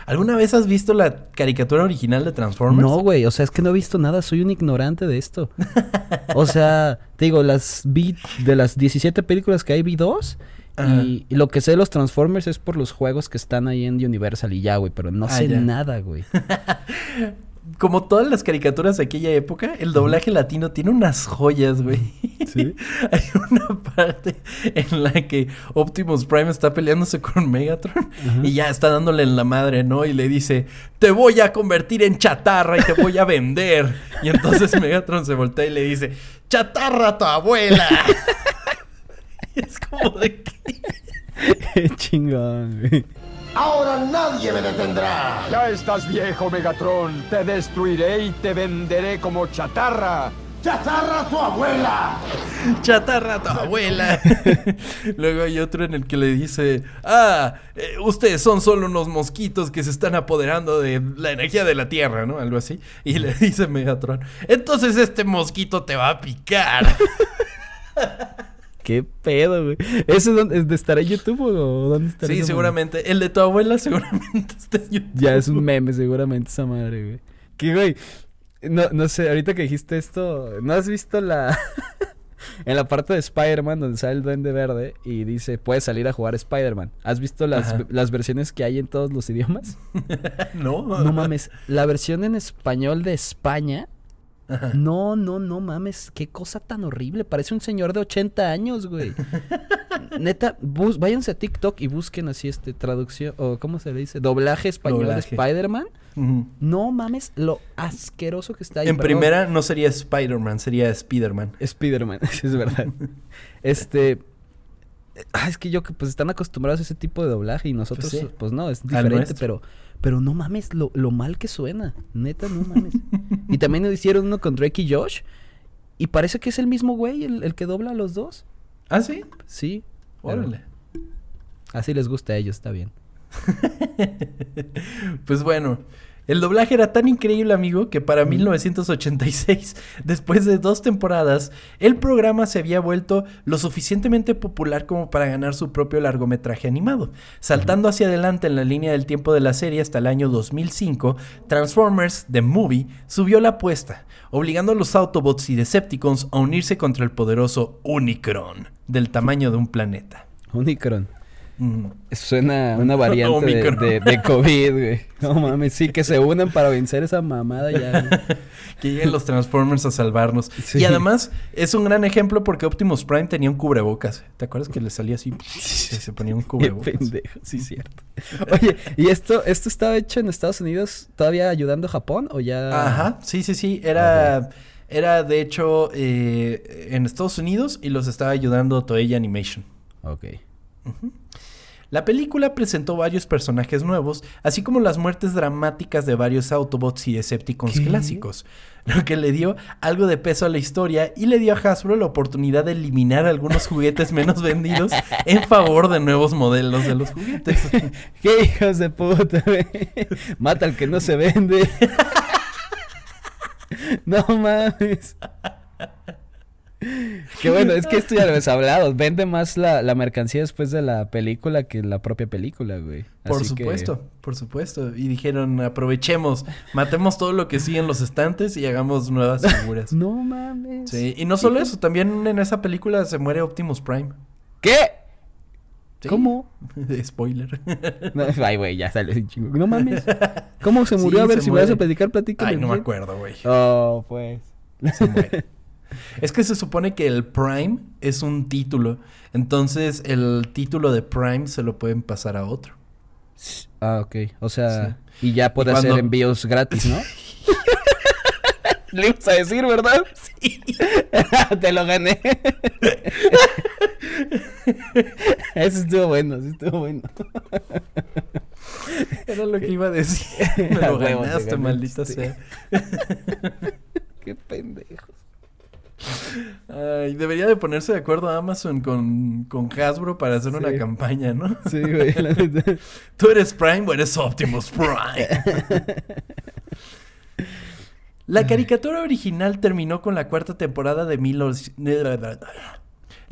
[SPEAKER 1] ¿Alguna vez has visto la caricatura original de Transformers?
[SPEAKER 2] No, güey, o sea, es que no he visto nada, soy un ignorante de esto. [LAUGHS] o sea, te digo, las vi de las 17 películas que hay, vi dos. Y, y lo que sé de los Transformers es por los juegos que están ahí en Universal y ya, güey, pero no
[SPEAKER 1] Ah,
[SPEAKER 2] sé
[SPEAKER 1] ya.
[SPEAKER 2] nada, güey. [LAUGHS]
[SPEAKER 1] como todas las caricaturas de aquella época, el doblaje latino tiene unas joyas, güey.
[SPEAKER 2] Sí. [LAUGHS]
[SPEAKER 1] Hay una parte en la que Optimus Prime está peleándose con Megatron y ya está dándole en la madre, ¿no? Y le dice, te voy a convertir en chatarra y te voy a vender. Y entonces [LAUGHS] Megatron se voltea y le dice, chatarra a tu abuela. y [LAUGHS] es como de que...
[SPEAKER 2] Qué chingón, güey.
[SPEAKER 4] Ahora nadie me detendrá.
[SPEAKER 5] Ya estás viejo, Megatron. Te destruiré y te venderé como chatarra.
[SPEAKER 4] ¡Chatarra a tu abuela!
[SPEAKER 1] chatarra a tu abuela. [LAUGHS] Luego hay otro en el que le dice, ah, eh, ustedes son solo unos mosquitos que se están apoderando de la energía de la Tierra, ¿no? Algo así. Y le dice Megatron, entonces este mosquito te va a picar. [LAUGHS]
[SPEAKER 2] Qué pedo, güey. ¿Ese es donde, es de estará en YouTube o dónde estará?
[SPEAKER 1] sí, seguramente. El de tu abuela [LAUGHS] seguramente está en YouTube.
[SPEAKER 2] Ya es un meme, seguramente, esa madre, güey. Que, güey. No, no sé, ahorita que dijiste esto, ¿no has visto la. [LAUGHS] en la parte de Spider-Man donde sale el Duende Verde y dice, puedes salir a jugar Spider-Man? ¿Has visto las, las versiones que hay en todos los idiomas? [LAUGHS]
[SPEAKER 1] No,
[SPEAKER 2] No mames, la versión en español de España. No, no, no mames, qué cosa tan horrible. Parece un señor de 80 años, güey. [LAUGHS] Neta, bus- váyanse a TikTok y busquen así este traducción o cómo se le dice, doblaje español
[SPEAKER 1] Doblaje.
[SPEAKER 2] de Spider-Man. No mames, lo asqueroso que está ahí.
[SPEAKER 1] En
[SPEAKER 2] perdón.
[SPEAKER 1] primera no sería Spider-Man, sería Spider-Man.
[SPEAKER 2] Spider-Man, [LAUGHS] es verdad. [LAUGHS] este ah, es que yo que pues están acostumbrados a ese tipo de doblaje y nosotros
[SPEAKER 1] Pues
[SPEAKER 2] pues, no, es diferente, pero pero no mames lo, lo mal que suena, neta no mames. y también hicieron uno con Drake y Josh y parece que es el mismo güey el, el que dobla a los dos.
[SPEAKER 1] ¿Ah, sí?
[SPEAKER 2] Sí.
[SPEAKER 1] Órale.
[SPEAKER 2] Así les gusta a ellos, está bien. [LAUGHS]
[SPEAKER 1] Pues bueno, el doblaje era tan increíble, amigo, que para 1986, después de dos temporadas, el programa se había vuelto lo suficientemente popular como para ganar su propio largometraje animado. Saltando hacia adelante en la línea del tiempo de la serie hasta el año 2005, Transformers The Movie subió la apuesta, obligando a los Autobots y Decepticons a unirse contra el poderoso Unicron, del tamaño de un planeta.
[SPEAKER 2] Unicron.
[SPEAKER 1] Mm.
[SPEAKER 2] Suena una [LAUGHS] variante de,
[SPEAKER 1] Omicron.
[SPEAKER 2] de, de COVID, güey. [LAUGHS] No mames, sí, que se unan para vencer esa mamada ya. [LAUGHS]
[SPEAKER 1] Que lleguen los Transformers a salvarnos.
[SPEAKER 2] Sí.
[SPEAKER 1] Y además es un gran ejemplo porque Optimus Prime tenía un cubrebocas. ¿Te acuerdas que le salía así? Se ponía un
[SPEAKER 2] Qué
[SPEAKER 1] cubrebocas.
[SPEAKER 2] pendejo, sí, cierto. Oye, ¿y esto, esto estaba hecho en Estados Unidos todavía ayudando a Japón o ya?
[SPEAKER 1] Ajá, sí, sí, sí. Era, era de hecho eh, en Estados Unidos y los estaba ayudando Toei Animation.
[SPEAKER 2] Ok.
[SPEAKER 1] La película presentó varios personajes nuevos, así como las muertes dramáticas de varios Autobots y Decepticons
[SPEAKER 2] ¿Qué?
[SPEAKER 1] clásicos, lo que le dio algo de peso a la historia y le dio a Hasbro la oportunidad de eliminar algunos juguetes menos vendidos en favor de nuevos modelos de los juguetes. [LAUGHS]
[SPEAKER 2] ¡Qué hijos de puta! Mata al que no se vende. [LAUGHS] no mames. Qué bueno, es que esto ya lo habías hablado. Vende más la, la mercancía después de la película que la propia película, güey.
[SPEAKER 1] Por
[SPEAKER 2] Así que-
[SPEAKER 1] supuesto, por supuesto. Y dijeron, aprovechemos, matemos todo lo que sigue en los estantes y hagamos nuevas [LAUGHS] figuras.
[SPEAKER 2] No mames.
[SPEAKER 1] Sí, y no solo eso, también en esa película se muere Optimus Prime.
[SPEAKER 2] ¿Qué?
[SPEAKER 1] Sí.
[SPEAKER 2] ¿Cómo? [LAUGHS]
[SPEAKER 1] Spoiler. [LAUGHS]
[SPEAKER 2] No, ay, güey, ya sale un chingo. No mames. ¿Cómo se murió?
[SPEAKER 1] Sí,
[SPEAKER 2] a ver, si me vas a platicar, platícame.
[SPEAKER 1] Ay, no me acuerdo, güey.
[SPEAKER 2] Oh, pues.
[SPEAKER 1] Se muere. Es que se supone que el Prime es un título. Entonces, el título de Prime se lo pueden pasar a otro.
[SPEAKER 2] Ah, ok. O sea, y ya puede
[SPEAKER 1] Y
[SPEAKER 2] hacer envíos gratis, ¿no? [LAUGHS] Le ibas a decir, ¿verdad? Sí. [LAUGHS] Te lo gané. [LAUGHS] Eso estuvo bueno, sí estuvo bueno.
[SPEAKER 1] Era lo que iba a decir. Me lo ganaste,
[SPEAKER 2] ganaste.
[SPEAKER 1] maldita sea.
[SPEAKER 2] Qué pendejos.
[SPEAKER 1] Ay, debería de ponerse de acuerdo Amazon con, con Hasbro para hacer una campaña, ¿no? [LAUGHS]
[SPEAKER 2] Sí, güey, la. [LAUGHS]
[SPEAKER 1] ¿Tú eres Prime o eres Optimus Prime? La caricatura original terminó con la cuarta temporada de 19...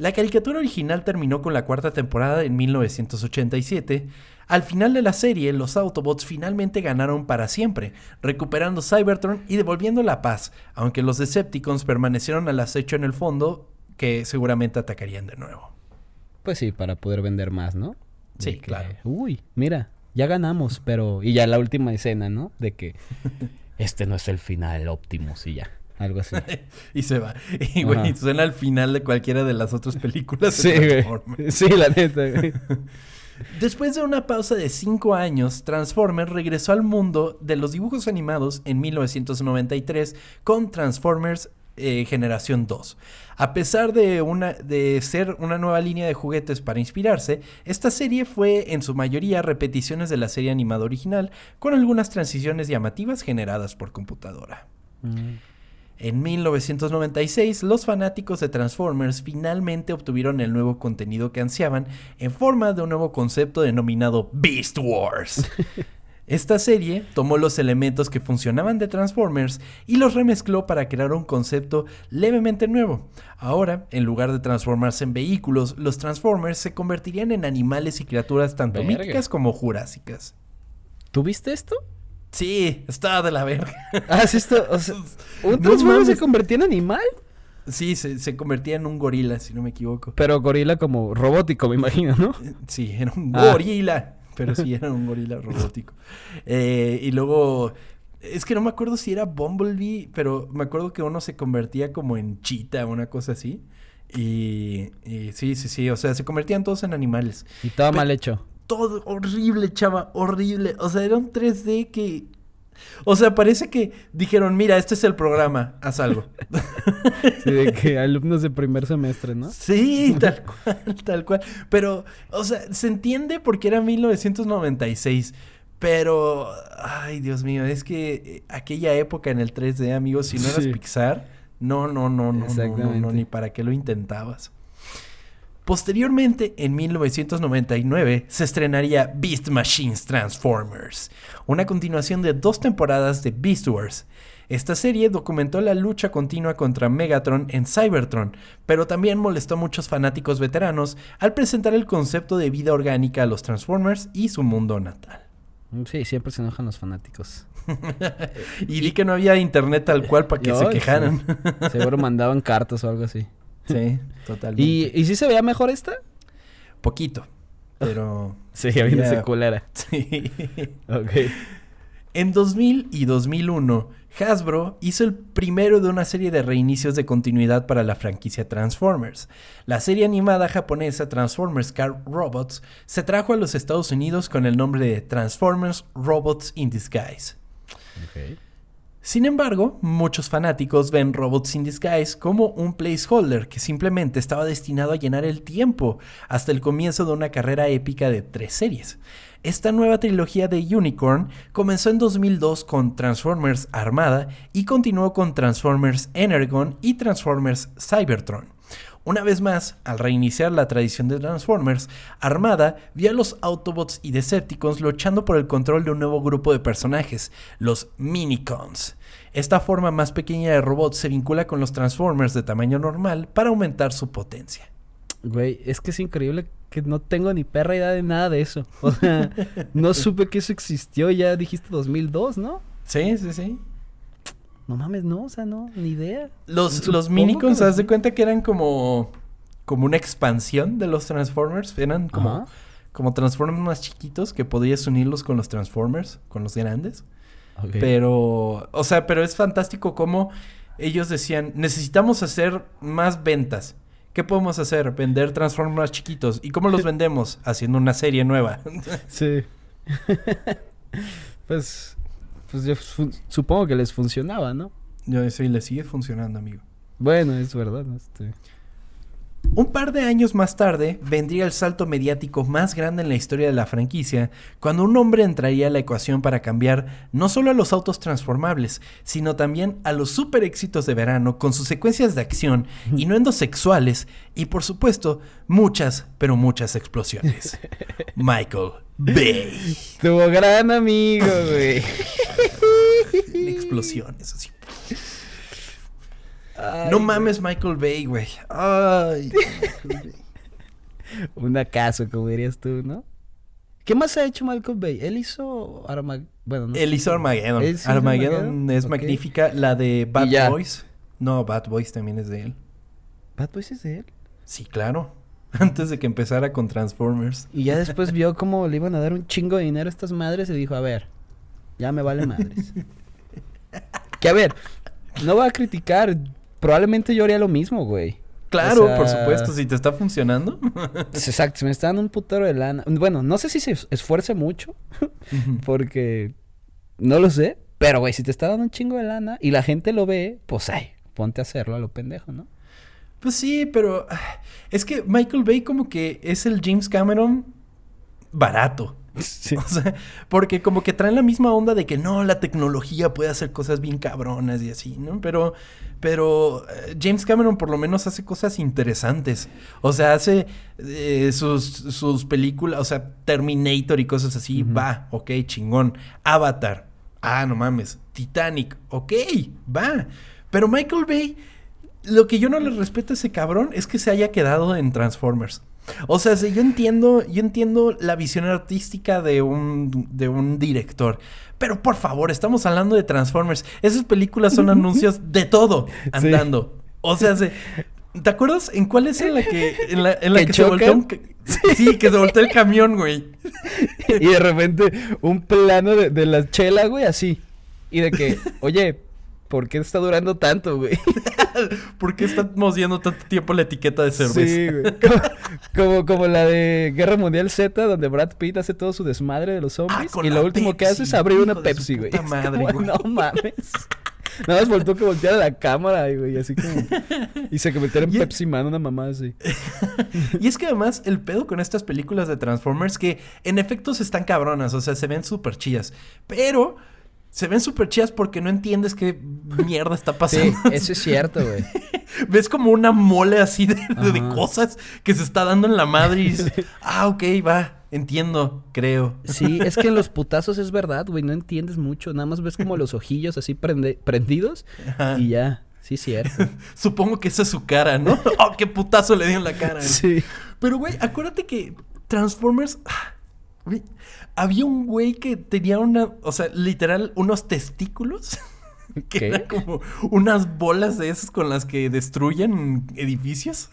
[SPEAKER 1] La caricatura original terminó con la cuarta temporada en 1987. Al final de la serie, los Autobots finalmente ganaron para siempre, recuperando Cybertron y devolviendo la paz, aunque los Decepticons permanecieron al acecho en el fondo, que seguramente atacarían de nuevo.
[SPEAKER 2] Pues sí, para poder vender más, ¿no? De
[SPEAKER 1] Sí,
[SPEAKER 2] que,
[SPEAKER 1] claro.
[SPEAKER 2] Uy, mira, ya ganamos, pero... Y ya la última escena, ¿no? De que [LAUGHS] este no es el final Optimus y ya. Algo así. [LAUGHS]
[SPEAKER 1] y se va. Y, güey, suena al final de cualquiera de las otras películas.
[SPEAKER 2] sí, güey.
[SPEAKER 1] Transformers. [LAUGHS]
[SPEAKER 2] Sí, la neta, güey. [LAUGHS]
[SPEAKER 1] Después de una pausa de 5 años, Transformers regresó al mundo de los dibujos animados en 1993 con Transformers eh, Generación 2. A pesar de, una, de ser una nueva línea de juguetes para inspirarse, esta serie fue en su mayoría repeticiones de la serie animada original, con algunas transiciones llamativas generadas por computadora. En 1996, los fanáticos de Transformers finalmente obtuvieron el nuevo contenido que ansiaban en forma de un nuevo concepto denominado Beast Wars. [LAUGHS] Esta serie tomó los elementos que funcionaban de Transformers y los remezcló para crear un concepto levemente nuevo. Ahora, en lugar de transformarse en vehículos, los Transformers se convertirían en animales y criaturas tanto
[SPEAKER 2] Verga.
[SPEAKER 1] míticas como jurásicas.
[SPEAKER 2] ¿Tú viste esto?
[SPEAKER 1] Sí, estaba de la verga. [LAUGHS]
[SPEAKER 2] Ah, sí, esto. O sea, [LAUGHS] ¿Un Transformer se convertía en animal?
[SPEAKER 1] Sí, se, se convertía en un gorila, si no me equivoco.
[SPEAKER 2] Pero gorila como robótico, me imagino, ¿no?
[SPEAKER 1] Sí, era un
[SPEAKER 2] Ah.
[SPEAKER 1] gorila. Pero sí, era un gorila robótico. [LAUGHS] Eh, y luego. Es que no me acuerdo si era Bumblebee, pero me acuerdo que uno se convertía como en chita o una cosa así. Y, y sí, sí, sí. O sea, se convertían todos en animales.
[SPEAKER 2] Y
[SPEAKER 1] Pe-
[SPEAKER 2] mal hecho.
[SPEAKER 1] Todo horrible, chava, horrible. O sea, era un 3D que. O sea, parece que dijeron, mira, este es el programa, haz algo. [LAUGHS]
[SPEAKER 2] Sí, de que alumnos de primer semestre, ¿no?
[SPEAKER 1] Sí, tal [LAUGHS] cual, tal cual. Pero, o sea, se entiende porque era 1996. Pero, ay, Dios mío, es que eh, aquella época en el 3D, amigos, si no eras
[SPEAKER 2] Sí.
[SPEAKER 1] Pixar, no, no, no, no, no, no, no, ni para qué lo intentabas. Posteriormente, en 1999, se estrenaría Beast Machines Transformers, una continuación de dos temporadas de Beast Wars. Esta serie documentó la lucha continua contra Megatron en Cybertron, pero también molestó a muchos fanáticos veteranos al presentar el concepto de vida orgánica a los Transformers y su mundo natal.
[SPEAKER 2] Sí, siempre se enojan los fanáticos. [LAUGHS]
[SPEAKER 1] Y di que no había internet tal cual para que [LAUGHS] se quejaran.
[SPEAKER 2] sí. Seguro mandaban cartas o algo así.
[SPEAKER 1] Sí, [LAUGHS] totalmente.
[SPEAKER 2] ¿Y, ¿Y sí se veía mejor esta?
[SPEAKER 1] Poquito, pero... [LAUGHS]
[SPEAKER 2] Sí, ya viene
[SPEAKER 1] Ya.
[SPEAKER 2] seculera. [LAUGHS]
[SPEAKER 1] Sí.
[SPEAKER 2] Ok.
[SPEAKER 1] En 2000 y 2001, Hasbro hizo el primero de una serie de reinicios de continuidad para la franquicia Transformers. La serie animada japonesa Transformers Car Robots se trajo a los Estados Unidos con el nombre de Transformers Robots in Disguise.
[SPEAKER 2] Ok.
[SPEAKER 1] Sin embargo, muchos fanáticos ven Robots in Disguise como un placeholder que simplemente estaba destinado a llenar el tiempo hasta el comienzo de una carrera épica de tres series. Esta nueva trilogía de Unicorn comenzó en 2002 con Transformers Armada y continuó con Transformers Energon y Transformers Cybertron. Una vez más, al reiniciar la tradición de Transformers, Armada vio a los Autobots y Decepticons luchando por el control de un nuevo grupo de personajes, los Minicons. Esta forma más pequeña de robots se vincula con los Transformers de tamaño normal para aumentar su potencia.
[SPEAKER 2] Güey, es que es increíble que no tengo ni perra idea de nada de eso. O sea, no [LAUGHS] supe que eso existió. Ya dijiste 2002, ¿no?
[SPEAKER 1] Sí, sí, sí.
[SPEAKER 2] No mames, no, o sea, no, ni idea.
[SPEAKER 1] Los, los Minicons, haz de cuenta que eran como, como una expansión de los Transformers. Eran como,
[SPEAKER 2] Ajá.
[SPEAKER 1] como Transformers más chiquitos que podías unirlos con los Transformers, con los grandes. Pero, o sea, pero es fantástico cómo ellos decían, necesitamos hacer más ventas. ¿Qué podemos hacer? Vender Transformers chiquitos. ¿Y cómo los vendemos? Haciendo una serie nueva. [LAUGHS]
[SPEAKER 2] Sí. [LAUGHS] pues, pues yo supongo que les funcionaba, ¿no?
[SPEAKER 1] Yo sí, le sigue funcionando, amigo.
[SPEAKER 2] Bueno, es verdad. Este...
[SPEAKER 1] Un par de años más tarde vendría el salto mediático más grande en la historia de la franquicia, cuando un hombre entraría a la ecuación para cambiar no solo a los autos transformables, sino también a los super éxitos de verano con sus secuencias de acción, innuendos sexuales y por supuesto muchas, pero muchas explosiones. [LAUGHS] Michael Bay.
[SPEAKER 2] Tu gran amigo, güey. [LAUGHS]
[SPEAKER 1] Explosiones así. No mames Michael Bay, güey. Ay. [LAUGHS]
[SPEAKER 2] Un acaso, como dirías tú, ¿no? ¿Qué más ha hecho Michael Bay? Él hizo Armag... Bueno, no
[SPEAKER 1] Él hizo Armageddon.
[SPEAKER 2] ¿Él sí hizo
[SPEAKER 1] Armageddon
[SPEAKER 2] Armageddon?
[SPEAKER 1] es magnífica. La de Bad. Boys. No, Bad Boys también es de él.
[SPEAKER 2] ¿Bad Boys es de él?
[SPEAKER 1] Sí, claro. [LAUGHS] Antes de que empezara con Transformers.
[SPEAKER 2] Y ya después vio cómo le iban a dar un chingo de dinero a estas madres y dijo, a ver, ya me vale madres. [LAUGHS] Que a ver, no voy a criticar. Probablemente yo haría lo mismo, güey.
[SPEAKER 1] Claro,
[SPEAKER 2] O sea,
[SPEAKER 1] por supuesto, si te está funcionando. [LAUGHS]
[SPEAKER 2] Exacto, si me está dando un putero de lana. Bueno, no sé si se es- esfuerce mucho, [LAUGHS] porque no lo sé. Pero, güey, si te está dando un chingo de lana y la gente lo ve, pues, ay, ponte a hacerlo a lo pendejo, ¿no?
[SPEAKER 1] Pues sí, pero ah, es que Michael Bay como que es el James Cameron barato. [LAUGHS]
[SPEAKER 2] Sí.
[SPEAKER 1] O sea, porque como que traen la misma onda de que no, la tecnología puede hacer cosas bien cabronas y así, ¿no? Pero, pero eh, James Cameron por lo menos hace cosas interesantes. O sea, hace eh, sus, sus películas, o sea, Terminator y cosas así, va, ok, chingón. Avatar, ah, no mames. Titanic, ok, va. Pero Michael Bay, lo que yo no le respeto a ese cabrón es que se haya quedado en Transformers. O sea, yo entiendo, yo entiendo la visión artística de un, de un director. Pero por favor, estamos hablando de Transformers. Esas películas son [LAUGHS] anuncios de todo andando. O sea, se- ¿te acuerdas en cuál es en la que, en la, en la
[SPEAKER 2] ¿Que
[SPEAKER 1] que, se volteó un Sí, que se volteó el camión, güey. [LAUGHS]
[SPEAKER 2] Y de repente un plano de, de la chela, güey, así. Y de que, oye, ¿por qué está durando tanto, güey? [LAUGHS]
[SPEAKER 1] ¿Por qué estamos viendo tanto tiempo la etiqueta de cerveza?
[SPEAKER 2] Sí, güey. Como, como, como la de Guerra Mundial Z, donde Brad Pitt hace todo su desmadre de los zombies.
[SPEAKER 1] Ah, con
[SPEAKER 2] y lo último que hace es abrir una Pepsi, güey.
[SPEAKER 1] madre,
[SPEAKER 2] como,
[SPEAKER 1] güey.
[SPEAKER 2] No mames. Nada más faltó que volteara la cámara, güey, así como. Y se convirtiera en Pepsi Man, una mamá así. [LAUGHS]
[SPEAKER 1] Y es que además el pedo con estas películas de Transformers que en efectos están cabronas, o sea, se ven súper chidas. Pero se ven súper chidas porque no entiendes qué mierda está
[SPEAKER 2] Sí,
[SPEAKER 1] pasando.
[SPEAKER 2] eso es cierto, güey. [LAUGHS]
[SPEAKER 1] Ves como una mole así de, cosas que se está dando en la madre y dices, [LAUGHS] ah, ok, va, entiendo, creo.
[SPEAKER 2] Sí, es que en los putazos es verdad, güey. No entiendes mucho. Nada más ves como los ojillos así prende- prendidos.
[SPEAKER 1] Ajá.
[SPEAKER 2] Y ya. Sí, cierto. [LAUGHS]
[SPEAKER 1] Supongo que esa es su cara, ¿no? oh, qué putazo le dio en la cara.
[SPEAKER 2] Sí.
[SPEAKER 1] Pero, güey, acuérdate que Transformers. Había un güey que tenía una. O sea, literal, unos testículos. [LAUGHS] Que
[SPEAKER 2] ¿Qué?
[SPEAKER 1] eran como unas bolas de esas con las que destruyen edificios.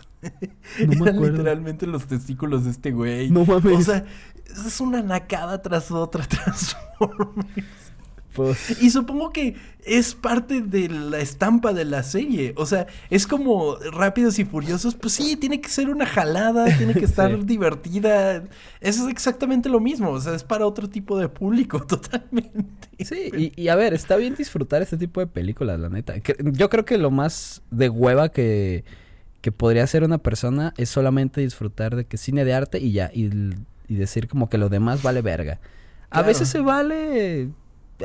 [SPEAKER 2] No [LAUGHS]
[SPEAKER 1] eran literalmente los testículos de este güey.
[SPEAKER 2] No mames.
[SPEAKER 1] O sea, es una nacada tras otra [LAUGHS] Transformers.
[SPEAKER 2] Pues. [LAUGHS]
[SPEAKER 1] Y supongo que es parte de la estampa de la serie. O sea, es como Rápidos y Furiosos. Pues sí, tiene que ser una jalada, tiene que [LAUGHS] estar
[SPEAKER 2] Sí.
[SPEAKER 1] divertida. Eso es exactamente lo mismo. O sea, es para otro tipo de público, [LAUGHS] totalmente.
[SPEAKER 2] Sí, y, y a ver, está bien disfrutar este tipo de películas, la neta. Que- Yo creo que lo más de hueva que, que podría hacer una persona es solamente disfrutar de que cine de arte y ya, y, y decir como que lo demás vale verga. A veces se vale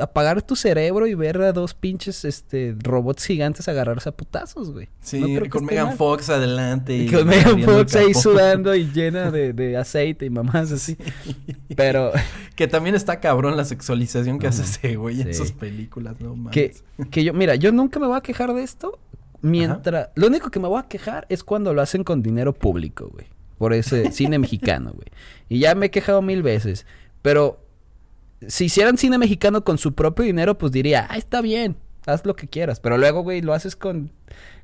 [SPEAKER 2] apagar tu cerebro y ver a dos pinches este robots gigantes agarrarse a putazos, güey.
[SPEAKER 1] Sí,
[SPEAKER 2] No
[SPEAKER 1] con Megan
[SPEAKER 2] mal.
[SPEAKER 1] Fox adelante.
[SPEAKER 2] Y con Megan Fox ahí sudando y [LAUGHS] llena de, de aceite y mamás así. Pero [LAUGHS]
[SPEAKER 1] Que también está cabrón la sexualización que hace
[SPEAKER 2] Ujú.
[SPEAKER 1] ese güey en sus películas, no mames.
[SPEAKER 2] que, que yo, mira, yo nunca me voy a quejar de esto. Mientras. Lo único que me voy a quejar es cuando lo hacen con dinero público, güey. Por ese cine [LAUGHS] mexicano, güey. Y ya me he quejado mil veces. Pero si hicieran cine mexicano con su propio dinero, pues diría, ah, está bien, haz lo que quieras. Pero luego, güey, lo haces con,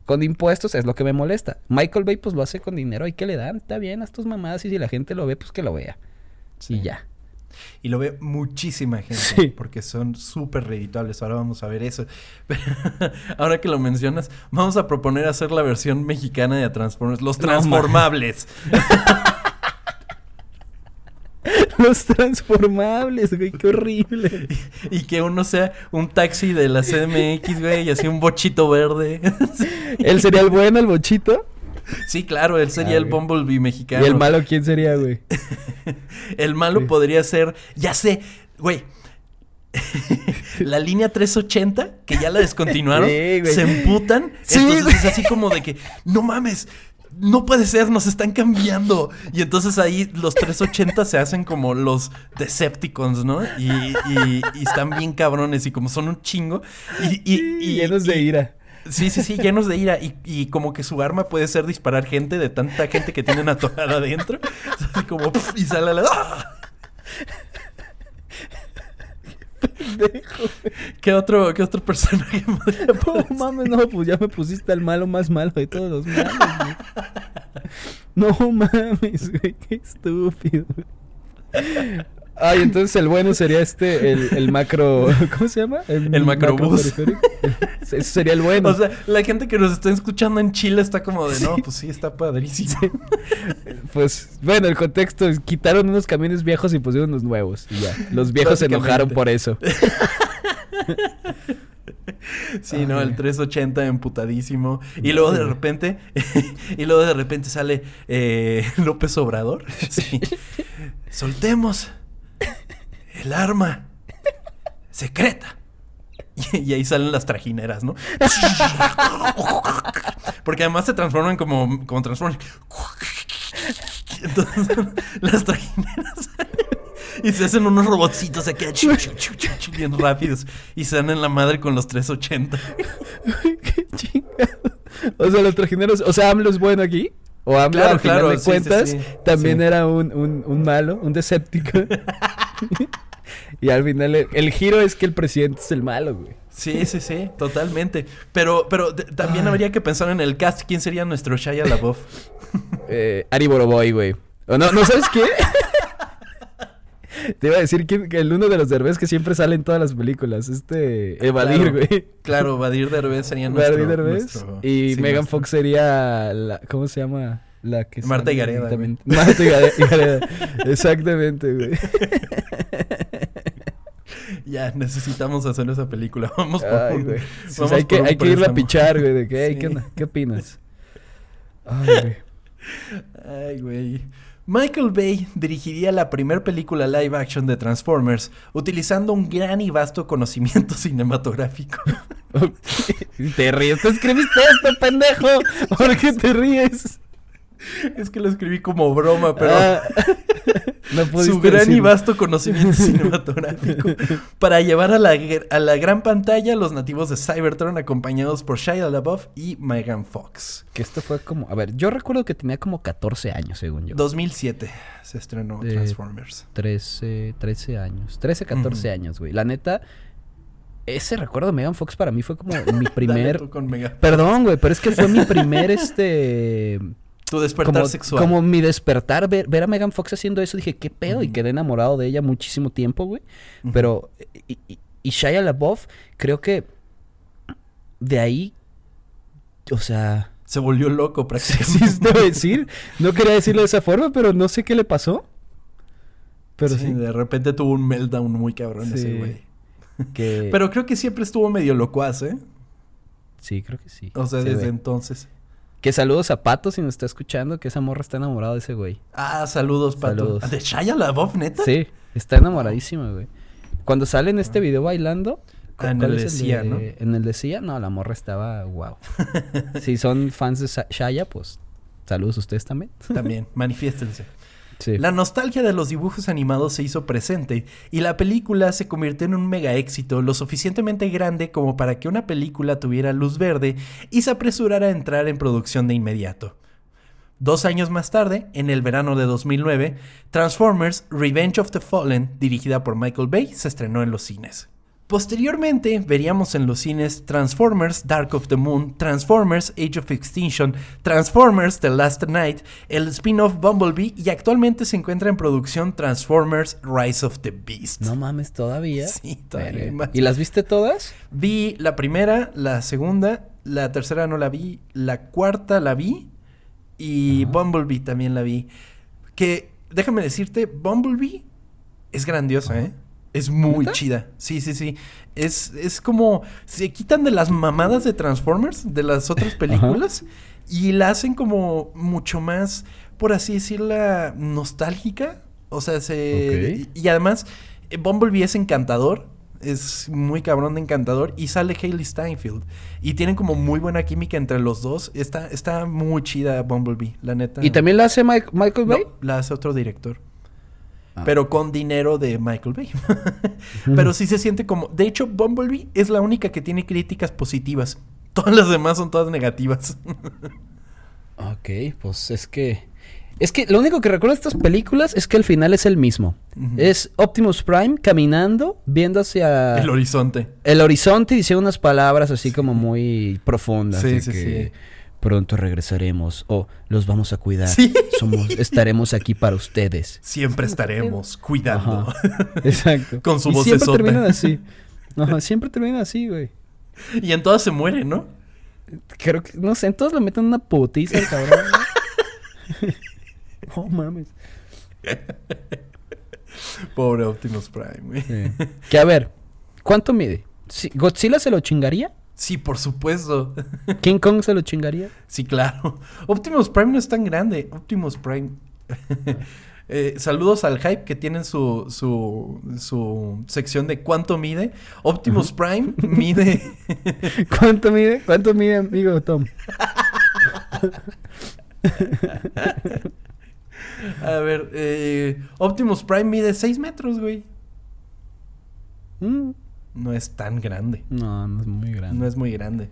[SPEAKER 2] con impuestos, es lo que me molesta. Michael Bay, pues lo hace con dinero, ¿y qué le dan? Está bien, haz tus mamadas y si la gente lo ve, pues que lo vea.
[SPEAKER 1] Sí.
[SPEAKER 2] Y ya.
[SPEAKER 1] Y lo ve muchísima gente.
[SPEAKER 2] Sí.
[SPEAKER 1] Porque son súper redituables. Ahora vamos a ver eso. [LAUGHS] Pero ahora que lo mencionas, vamos a proponer hacer la versión mexicana de Transformers. Los
[SPEAKER 2] No,
[SPEAKER 1] transformables. [LAUGHS]
[SPEAKER 2] Los transformables, güey, qué horrible.
[SPEAKER 1] y que uno sea un taxi de la CMX, güey. Y así un bochito verde. [LAUGHS]
[SPEAKER 2] ¿Él sería el bueno, el bochito?
[SPEAKER 1] sí, claro. Él sería
[SPEAKER 2] Ah,
[SPEAKER 1] el. Bumblebee mexicano.
[SPEAKER 2] ¿Y el malo quién sería, güey? [LAUGHS]
[SPEAKER 1] El malo
[SPEAKER 2] Sí.
[SPEAKER 1] podría ser, ya sé, güey. [LAUGHS] la línea 380, que ya la descontinuaron,
[SPEAKER 2] Sí,
[SPEAKER 1] se emputan.
[SPEAKER 2] Sí,
[SPEAKER 1] entonces
[SPEAKER 2] güey.
[SPEAKER 1] es así como de que, no mames, no puede ser, nos están cambiando. Y entonces ahí los 380 se hacen como los Decepticons, ¿no? Y, y- y están bien cabrones y como son un chingo. Y,
[SPEAKER 2] llenos de ira.
[SPEAKER 1] Sí, sí, sí, llenos de ira. Y, y como que su arma puede ser disparar gente de tanta gente que tienen atorada adentro. Así [LAUGHS] como, y sale la. ¡ah! ¿Qué otro, ¿Qué otro personaje [LAUGHS]
[SPEAKER 2] No mames, no, pues ya me pusiste al malo más malo de todos los malos, güey. No mames, güey, qué estúpido. Ay, entonces el bueno sería este, el, el macro. [LAUGHS] ¿Cómo se llama?
[SPEAKER 1] El macrobús.
[SPEAKER 2] periférico. Ese sería el bueno.
[SPEAKER 1] O sea, la gente que nos está escuchando en Chile está como de, no, pues sí, está padrísimo.
[SPEAKER 2] Pues bueno, el contexto es quitaron unos camiones viejos y pusieron unos nuevos. Y ya. Los viejos se enojaron por eso. [LAUGHS]
[SPEAKER 1] Sí, no, el 380 emputadísimo. Y luego de repente, [LAUGHS] y luego de repente sale eh, López Obrador. Sí. Soltemos el arma secreta. Y, ahí salen las trajineras, ¿no? [LAUGHS] Porque además se transforman como, como transforman. [LAUGHS] Entonces, las trajineras y se hacen unos robotcitos aquí chu, chu, chu, chu, chu, bien rápidos y se dan en la madre con los 380. [LAUGHS]
[SPEAKER 2] Qué chingado. O sea, los trajineros. O sea, AMLO es bueno aquí. O AMLO,
[SPEAKER 1] Claro,
[SPEAKER 2] al final
[SPEAKER 1] claro,
[SPEAKER 2] de
[SPEAKER 1] sí, sí,
[SPEAKER 2] cuentas,
[SPEAKER 1] sí.
[SPEAKER 2] también era un, un, un malo, un deséptico. Y al final, el, el giro es que el presidente es el malo, güey.
[SPEAKER 1] Sí, sí, sí, totalmente. Pero, pero también habría que pensar en el cast. ¿Quién sería nuestro Shia LaBeouf? [LAUGHS]
[SPEAKER 2] Eh, Ari Boroboy, güey. O no, ¿no sabes qué? Te iba a decir que, que el uno de los derbés que siempre sale en todas las películas. Este. Evadir,
[SPEAKER 1] Claro.
[SPEAKER 2] güey.
[SPEAKER 1] Claro, Badir Derbez sería nuestro...
[SPEAKER 2] Evadir Derbez.
[SPEAKER 1] nuestro-
[SPEAKER 2] Y
[SPEAKER 1] sí,
[SPEAKER 2] Megan
[SPEAKER 1] nuestro-
[SPEAKER 2] Fox sería la. ¿Cómo se llama? La que
[SPEAKER 1] Marta Higareda.
[SPEAKER 2] Marta Higare- Higareda. Exactamente, güey. [LAUGHS]
[SPEAKER 1] Ya, necesitamos hacer esa película. [LAUGHS] Vamos por
[SPEAKER 2] Ay, güey. Sí, [LAUGHS]
[SPEAKER 1] vamos
[SPEAKER 2] hay que, hay que irla a pichar, güey. De que, "Ey,
[SPEAKER 1] Sí.
[SPEAKER 2] ¿qué, onda? ¿Qué opinas? [LAUGHS] Ay, güey.
[SPEAKER 1] Ay, güey. Michael Bay dirigiría la primera película live action de Transformers utilizando un gran y vasto conocimiento cinematográfico.
[SPEAKER 2] Te ríes. Tú escribiste esto, pendejo. ¿Por qué te ríes?
[SPEAKER 1] Es que lo escribí como broma, pero
[SPEAKER 2] Ah, [LAUGHS] no
[SPEAKER 1] su gran y vasto conocimiento [LAUGHS] cinematográfico para llevar a la, a la gran pantalla los nativos de Cybertron acompañados por Shia LaBeouf y Megan Fox.
[SPEAKER 2] Que esto fue como. A ver, yo recuerdo que tenía como 14 años, según yo.
[SPEAKER 1] 2007 se estrenó Transformers.
[SPEAKER 2] 13, 13 años. 13, 14
[SPEAKER 1] Ujú.
[SPEAKER 2] años, güey. La neta, ese recuerdo de Megan Fox para mí fue como mi [LAUGHS]
[SPEAKER 1] Dale
[SPEAKER 2] primer.
[SPEAKER 1] tú con Megan.
[SPEAKER 2] Perdón, güey, pero es que fue mi primer, este.
[SPEAKER 1] Tu despertar
[SPEAKER 2] como,
[SPEAKER 1] sexual.
[SPEAKER 2] como mi despertar, ver, ver a Megan Fox haciendo eso, dije, ¿qué pedo? Y quedé enamorado de ella muchísimo tiempo, güey. Pero, y, y, y Shia LaBeouf, creo que de ahí, o sea,
[SPEAKER 1] Se volvió loco [LAUGHS] prácticamente.
[SPEAKER 2] sí, debo decir, no quería decirlo de esa forma, pero no sé qué le pasó. Pero
[SPEAKER 1] Sí,
[SPEAKER 2] sí,
[SPEAKER 1] de repente tuvo un meltdown muy cabrón
[SPEAKER 2] Sí.
[SPEAKER 1] ese güey. [LAUGHS]
[SPEAKER 2] que...
[SPEAKER 1] Pero creo que siempre estuvo medio locuaz, ¿eh?
[SPEAKER 2] sí, creo que sí.
[SPEAKER 1] O sea,
[SPEAKER 2] Se
[SPEAKER 1] desde
[SPEAKER 2] ve.
[SPEAKER 1] entonces.
[SPEAKER 2] Que saludos a Pato si nos está escuchando, que esa morra está enamorada de ese güey.
[SPEAKER 1] Ah, saludos, Pato.
[SPEAKER 2] Saludos.
[SPEAKER 1] Ah, ¿De Shia LaBeouf, neta?
[SPEAKER 2] Sí, está enamoradísima, güey. Cuando sale en este video bailando.
[SPEAKER 1] Ah, en
[SPEAKER 2] ¿cuál
[SPEAKER 1] el
[SPEAKER 2] es
[SPEAKER 1] de ¿no?
[SPEAKER 2] En el de Sia, no, la morra estaba wow. [LAUGHS] si son fans de Shaya, pues saludos a ustedes también.
[SPEAKER 1] También, manifiéstense. La nostalgia de los dibujos animados se hizo presente y la película se convirtió en un mega éxito lo suficientemente grande como para que una película tuviera luz verde y se apresurara a entrar en producción de inmediato. Dos años más tarde, en el verano de 2009, Transformers Revenge of the Fallen, dirigida por Michael Bay, se estrenó en los cines. Posteriormente veríamos en los cines Transformers Dark of the Moon, Transformers Age of Extinction, Transformers The Last Night, el spin-off Bumblebee y actualmente se encuentra en producción Transformers Rise of the Beast.
[SPEAKER 2] No mames, todavía. [LAUGHS]
[SPEAKER 1] Sí, todavía más.
[SPEAKER 2] ¿Y las viste todas?
[SPEAKER 1] Vi la primera, la segunda, la tercera no la vi, la cuarta la vi y Bumblebee también la vi. Que déjame decirte, Bumblebee es grandiosa, ¿eh? Es muy
[SPEAKER 2] ¿Neta?
[SPEAKER 1] chida. Sí, sí, sí. Es, es como. Se quitan de las mamadas de Transformers, de las otras películas, y la hacen como mucho más, por así decirla, nostálgica. O sea, se. Y, y además, Bumblebee es encantador. Es muy cabrón de encantador. Y sale Hailey Steinfeld. Y tienen como muy buena química entre los dos. Está, está muy chida Bumblebee, la neta.
[SPEAKER 2] ¿Y también la hace Mike- Michael
[SPEAKER 1] No,
[SPEAKER 2] Bay?
[SPEAKER 1] la hace otro director.
[SPEAKER 2] Ah.
[SPEAKER 1] Pero con dinero de Michael Bay. [LAUGHS] Pero sí se siente como. De hecho, Bumblebee es la única que tiene críticas positivas. [LAUGHS] Todas las demás son todas negativas. [LAUGHS]
[SPEAKER 2] Ok, pues es que. Es que lo único que recuerdo de estas películas es que el final es el mismo. Es Optimus Prime caminando, viendo hacia
[SPEAKER 1] El horizonte.
[SPEAKER 2] el horizonte y diciendo unas palabras así como muy profundas.
[SPEAKER 1] Sí, sí,
[SPEAKER 2] que
[SPEAKER 1] sí.
[SPEAKER 2] Pronto regresaremos o los vamos a cuidar.
[SPEAKER 1] Sí.
[SPEAKER 2] Somos, estaremos aquí para ustedes.
[SPEAKER 1] Siempre estaremos cuidando.
[SPEAKER 2] Ajá. [LAUGHS] Exacto.
[SPEAKER 1] Con su
[SPEAKER 2] Y siempre terminan así. Ajá, siempre terminan así, güey.
[SPEAKER 1] y en todas se muere, ¿no?
[SPEAKER 2] Creo que, no sé, entonces le meten una putiza al cabrón. ¿no? [LAUGHS] oh, mames.
[SPEAKER 1] Pobre Optimus Prime, güey.
[SPEAKER 2] Sí. Que a ver, ¿cuánto mide? ¿Godzilla se lo chingaría?
[SPEAKER 1] Sí, por supuesto. [LAUGHS]
[SPEAKER 2] ¿King Kong se lo chingaría?
[SPEAKER 1] Sí, claro. Optimus Prime no es tan grande. Optimus Prime. [LAUGHS] Eh, saludos al hype que tienen su, su, su sección de cuánto mide. Optimus Prime mide. [LAUGHS]
[SPEAKER 2] ¿Cuánto mide? ¿Cuánto mide, amigo Tom?
[SPEAKER 1] A ver, eh, Optimus Prime mide 6 metros, güey.
[SPEAKER 2] Mm,
[SPEAKER 1] No es tan grande.
[SPEAKER 2] No, no es muy grande.
[SPEAKER 1] No es muy grande.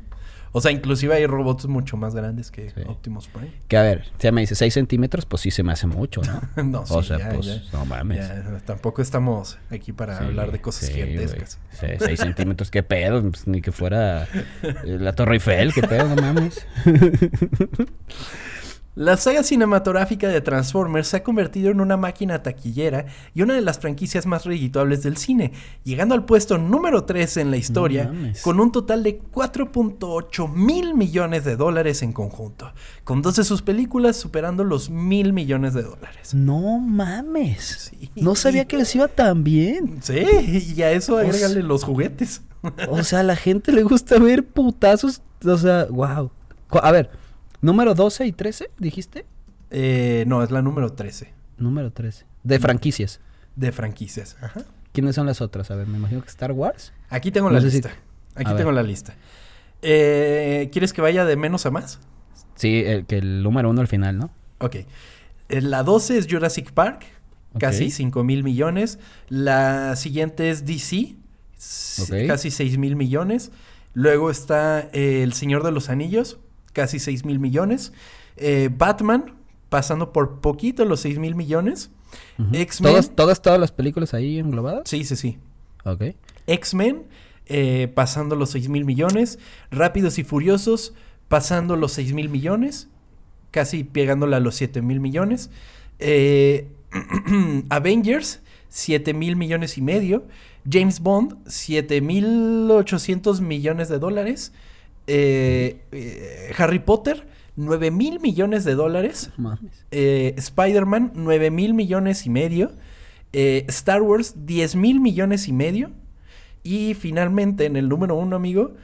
[SPEAKER 1] O sea, inclusive hay robots mucho más grandes que
[SPEAKER 2] Sí.
[SPEAKER 1] Optimus Prime.
[SPEAKER 2] Que a ver, si ya me dice 6 centímetros, pues sí se me hace mucho, ¿no? [LAUGHS]
[SPEAKER 1] no, sí,
[SPEAKER 2] o sea,
[SPEAKER 1] ya,
[SPEAKER 2] pues
[SPEAKER 1] ya.
[SPEAKER 2] no mames.
[SPEAKER 1] Ya, tampoco estamos aquí para
[SPEAKER 2] Sí,
[SPEAKER 1] hablar de cosas
[SPEAKER 2] sí,
[SPEAKER 1] gigantescas.
[SPEAKER 2] 6 centímetros, qué pedo. Pues, ni que fuera eh, la Torre Eiffel, qué pedo, no mames. [LAUGHS]
[SPEAKER 1] La saga cinematográfica de Transformers se ha convertido en una máquina taquillera y una de las franquicias más redituables del cine, llegando al puesto número 3 en la historia, con un total de 4.8 mil millones de dólares en conjunto, con dos de sus películas superando los mil millones de dólares.
[SPEAKER 2] No mames.
[SPEAKER 1] Sí.
[SPEAKER 2] No sabía que les iba tan bien.
[SPEAKER 1] Sí, y a eso agrégale los juguetes.
[SPEAKER 2] O sea, a la gente le gusta ver putazos. O sea, wow. A ver, número 12 y 13, dijiste.
[SPEAKER 1] Eh, no, es la número 13
[SPEAKER 2] Número 13. De franquicias.
[SPEAKER 1] de franquicias. Ajá.
[SPEAKER 2] ¿Quiénes son las otras? A ver, me imagino que Star Wars.
[SPEAKER 1] Aquí tengo
[SPEAKER 2] No
[SPEAKER 1] la
[SPEAKER 2] si-
[SPEAKER 1] lista. Aquí
[SPEAKER 2] a
[SPEAKER 1] tengo
[SPEAKER 2] ver.
[SPEAKER 1] la lista. Eh, ¿Quieres que vaya de menos a más?
[SPEAKER 2] Sí, el, que el número uno al final, ¿no?
[SPEAKER 1] Ok. Eh, La 12 es Jurassic Park, casi 5 mil millones. La siguiente es DC, casi 6 mil millones. Luego está eh, El Señor de los Anillos, casi 6 mil millones. Eh, Batman, pasando por poquito los 6 mil millones. X-Men.
[SPEAKER 2] ¿Todas, todas, todas las películas ahí englobadas.
[SPEAKER 1] Sí, sí, sí.
[SPEAKER 2] Ok.
[SPEAKER 1] X-Men, eh, pasando los 6 mil millones. Rápidos y Furiosos, pasando los 6 mil millones. Casi pegándole a los 7 mil millones. Eh, [CLEARS THROAT] Avengers, 7 mil millones y medio. James Bond, 7 mil 800 millones de dólares. Eh, eh, Harry Potter, 9 mil millones de dólares. Eh, Spider-Man, 9 mil millones y medio. Eh, Star Wars, 10 mil millones y medio. Y finalmente, en el número uno, amigo,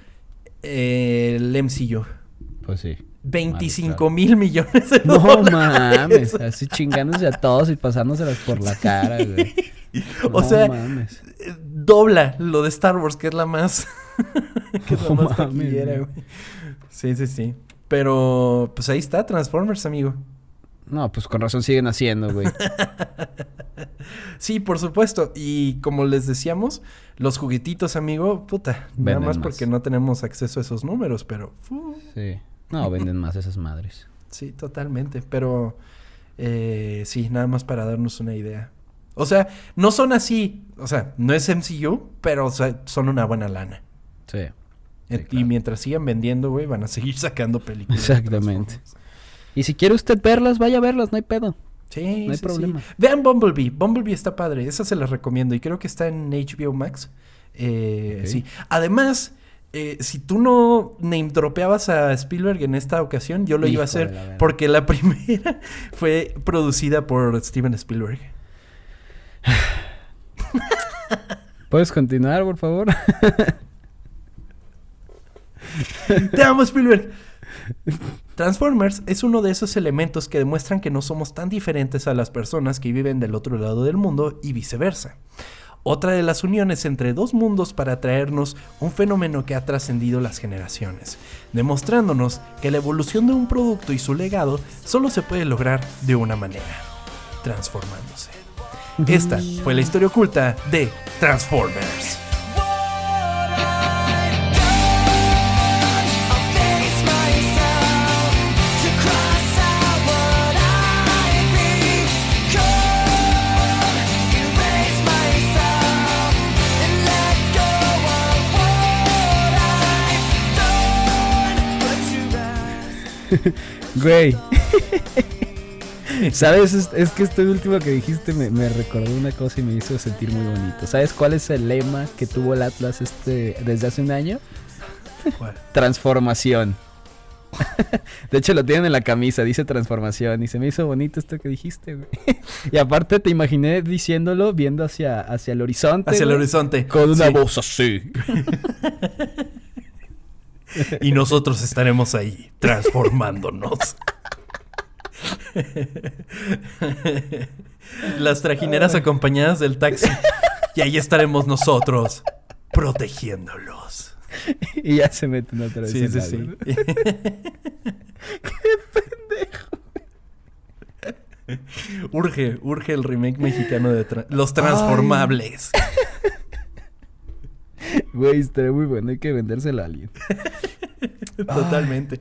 [SPEAKER 1] el MCU.
[SPEAKER 2] Pues sí.
[SPEAKER 1] 25 mil millones de
[SPEAKER 2] No
[SPEAKER 1] dólares.
[SPEAKER 2] mames, así chingándose a todos y pasándoselas por la cara, güey. [LAUGHS]
[SPEAKER 1] O
[SPEAKER 2] No
[SPEAKER 1] sea,
[SPEAKER 2] mames.
[SPEAKER 1] dobla lo de Star Wars, que es la más. [LAUGHS] que es [LAUGHS] la
[SPEAKER 2] No
[SPEAKER 1] más taquillera,
[SPEAKER 2] güey.
[SPEAKER 1] Sí, sí, sí. Pero, pues ahí está, Transformers, amigo.
[SPEAKER 2] No, pues con razón siguen haciendo, güey. [LAUGHS]
[SPEAKER 1] Sí, por supuesto. Y como les decíamos, los juguetitos, amigo, puta. nada más
[SPEAKER 2] más.
[SPEAKER 1] porque no tenemos acceso a esos números, pero.
[SPEAKER 2] Sí. No, venden más esas madres.
[SPEAKER 1] sí, totalmente. Pero. eh, sí, nada más para darnos una idea. O sea, no son así. O sea, no es MCU, pero o sea, son una buena lana.
[SPEAKER 2] Sí.
[SPEAKER 1] Y mientras sigan vendiendo, güey, van a seguir [LAUGHS] sacando películas.
[SPEAKER 2] Exactamente. Y si quiere usted verlas, vaya a verlas, no hay pedo.
[SPEAKER 1] Sí,
[SPEAKER 2] No hay
[SPEAKER 1] sí,
[SPEAKER 2] problema.
[SPEAKER 1] sí. Vean Bumblebee. Bumblebee está padre. Esa se la recomiendo. Y creo que está en HBO Max. Eh. Sí. Además, eh, si tú no name dropeabas a Spielberg en esta ocasión, yo lo iba a hacer.
[SPEAKER 2] la.
[SPEAKER 1] Porque la [LAUGHS] primera fue producida por Steven Spielberg. [SIGHS]
[SPEAKER 2] ¿Puedes continuar, por favor? [LAUGHS]
[SPEAKER 1] Te amo, Spielberg. Transformers es uno de esos elementos que demuestran que no somos tan diferentes a las personas que viven del otro lado del mundo y viceversa. Otra de las uniones entre dos mundos para traernos un fenómeno que ha trascendido las generaciones, demostrándonos que la evolución de un producto y su legado solo se puede lograr de una manera, transformándose. Esta fue la historia oculta de Transformers. [LAUGHS]
[SPEAKER 2] Güey. [LAUGHS] ¿Sabes? Es, que este último que dijiste me, me, recordó una cosa y me hizo sentir muy bonito. ¿Sabes cuál es el lema que tuvo el Atlas este desde hace un año? [LAUGHS] Transformación. De hecho lo tienen en la camisa, dice transformación y se me hizo bonito esto que dijiste, güey. Y aparte te imaginé diciéndolo viendo hacia, hacia el horizonte.
[SPEAKER 1] Hacia el horizonte.
[SPEAKER 2] Con una
[SPEAKER 1] sí.
[SPEAKER 2] voz así.
[SPEAKER 1] Y nosotros estaremos ahí, transformándonos. Las trajineras acompañadas del taxi. Y ahí estaremos nosotros, protegiéndolos.
[SPEAKER 2] Y ya se meten otra vez.
[SPEAKER 1] Sí,
[SPEAKER 2] en
[SPEAKER 1] sí,
[SPEAKER 2] la-
[SPEAKER 1] sí. [LAUGHS] Urge, urge el remake mexicano de tra- Los Transformables.
[SPEAKER 2] Güey, estaría muy bueno, hay que vendérselo a alguien. [LAUGHS]
[SPEAKER 1] Totalmente.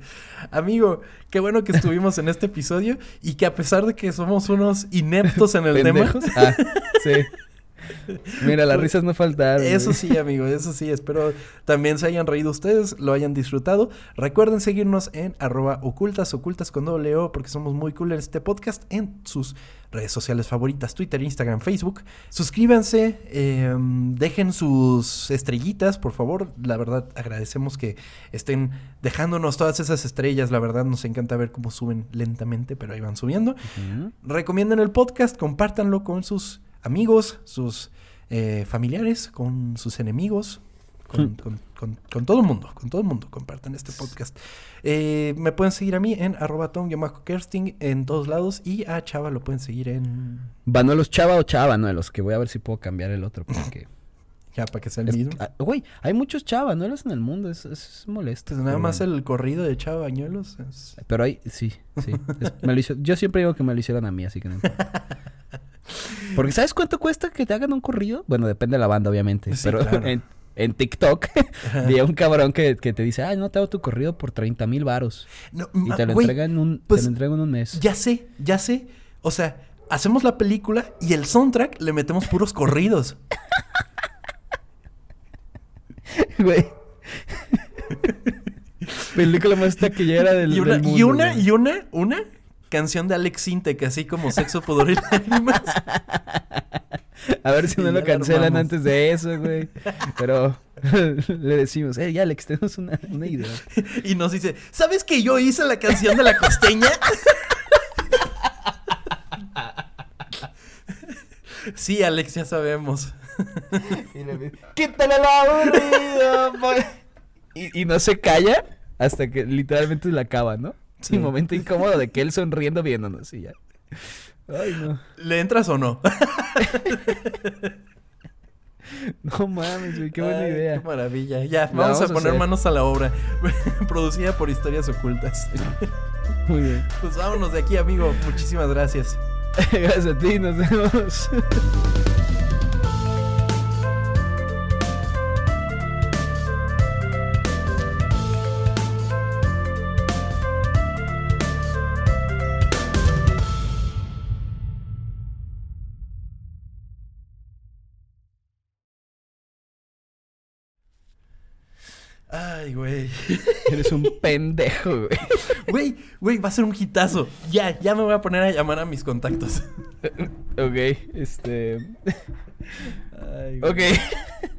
[SPEAKER 1] Amigo, qué bueno que estuvimos en este episodio y que a pesar de que somos unos ineptos en el tema.
[SPEAKER 2] Ah, sí. [LAUGHS] [LAUGHS] Mira, las risas no faltaron.
[SPEAKER 1] Eso
[SPEAKER 2] güey.
[SPEAKER 1] sí, amigo, eso sí. Espero también se hayan reído ustedes, lo hayan disfrutado. Recuerden seguirnos en arroba ocultas, ocultas con doble O, porque somos muy cool en este podcast, en sus redes sociales favoritas, Twitter, Instagram, Facebook. Suscríbanse, eh, dejen sus estrellitas, por favor. La verdad, agradecemos que estén dejándonos todas esas estrellas. La verdad, nos encanta ver cómo suben lentamente, pero ahí van subiendo.
[SPEAKER 2] Ujú.
[SPEAKER 1] Recomienden el podcast, compártanlo con sus amigos, sus eh, familiares, con sus enemigos, con, con- con- con todo el mundo, con todo el mundo compartan este podcast. Eh, me pueden seguir a mí en arroba tom-kersting en todos lados y a Chava lo pueden seguir en...
[SPEAKER 2] Vanuelos Chava o Chava Vanuelos, que voy a ver si puedo cambiar el otro porque... [LAUGHS]
[SPEAKER 1] Ya, para que sea el
[SPEAKER 2] es-
[SPEAKER 1] mismo.
[SPEAKER 2] ah, Güey, hay muchos Chava Vanuelos en el mundo, es, es molesto.
[SPEAKER 1] Pues nada más
[SPEAKER 2] bueno.
[SPEAKER 1] el corrido de Chava Bañuelos. es-
[SPEAKER 2] Pero hay, sí, sí. [LAUGHS] es- me lo hizo- yo siempre digo que me lo hicieron a mí, así que no importa. [LAUGHS] Porque ¿sabes cuánto cuesta que te hagan un corrido? Bueno, depende de la banda, obviamente.
[SPEAKER 1] Sí,
[SPEAKER 2] pero
[SPEAKER 1] claro.
[SPEAKER 2] en, en TikTok [LAUGHS] vi a un cabrón que, que te dice, ay, no te hago tu corrido por 30 mil varos.
[SPEAKER 1] No,
[SPEAKER 2] Y te lo
[SPEAKER 1] güey,
[SPEAKER 2] entregan un,
[SPEAKER 1] pues,
[SPEAKER 2] te lo entregan en un mes.
[SPEAKER 1] Ya sé, ya sé. O sea, hacemos la película y el soundtrack le metemos puros corridos. [LAUGHS]
[SPEAKER 2] Güey. [LAUGHS] Película más taquillera del,
[SPEAKER 1] y una,
[SPEAKER 2] del mundo.
[SPEAKER 1] y una, y una, una canción de Alex Sintek, así como Sexo, Pudor y Lágrimas.
[SPEAKER 2] A ver si no lo
[SPEAKER 1] la
[SPEAKER 2] cancelan antes de eso, güey. Pero [LAUGHS] le decimos, eh, ya Alex, tenemos una, una idea. [LAUGHS]
[SPEAKER 1] Y nos dice, ¿sabes que yo hice la canción de la costeña? [LAUGHS] sí, Alex, ya sabemos.
[SPEAKER 2] ¡Quítale lo aburrido! boy! y, y no se calla hasta que literalmente la acaba, ¿no? [LAUGHS]
[SPEAKER 1] Sí.
[SPEAKER 2] Momento incómodo de que él sonriendo viéndonos y ya. Ay, no.
[SPEAKER 1] ¿Le entras o no? [LAUGHS]
[SPEAKER 2] No mames, güey, qué buena
[SPEAKER 1] Ay,
[SPEAKER 2] idea.
[SPEAKER 1] Qué maravilla. Ya, vamos,
[SPEAKER 2] vamos
[SPEAKER 1] a
[SPEAKER 2] a
[SPEAKER 1] poner manos a la obra. [LAUGHS] Producida por Historias Ocultas.
[SPEAKER 2] Muy bien.
[SPEAKER 1] Pues vámonos de aquí, amigo. Muchísimas gracias.
[SPEAKER 2] Gracias a ti, nos vemos.
[SPEAKER 1] Ay, güey. [LAUGHS]
[SPEAKER 2] Eres un pendejo, güey.
[SPEAKER 1] Güey, güey, va a ser un hitazo. Ya, ya me voy a poner a llamar a mis contactos. [LAUGHS]
[SPEAKER 2] Ok, este.
[SPEAKER 1] Ay, güey.
[SPEAKER 2] Ok.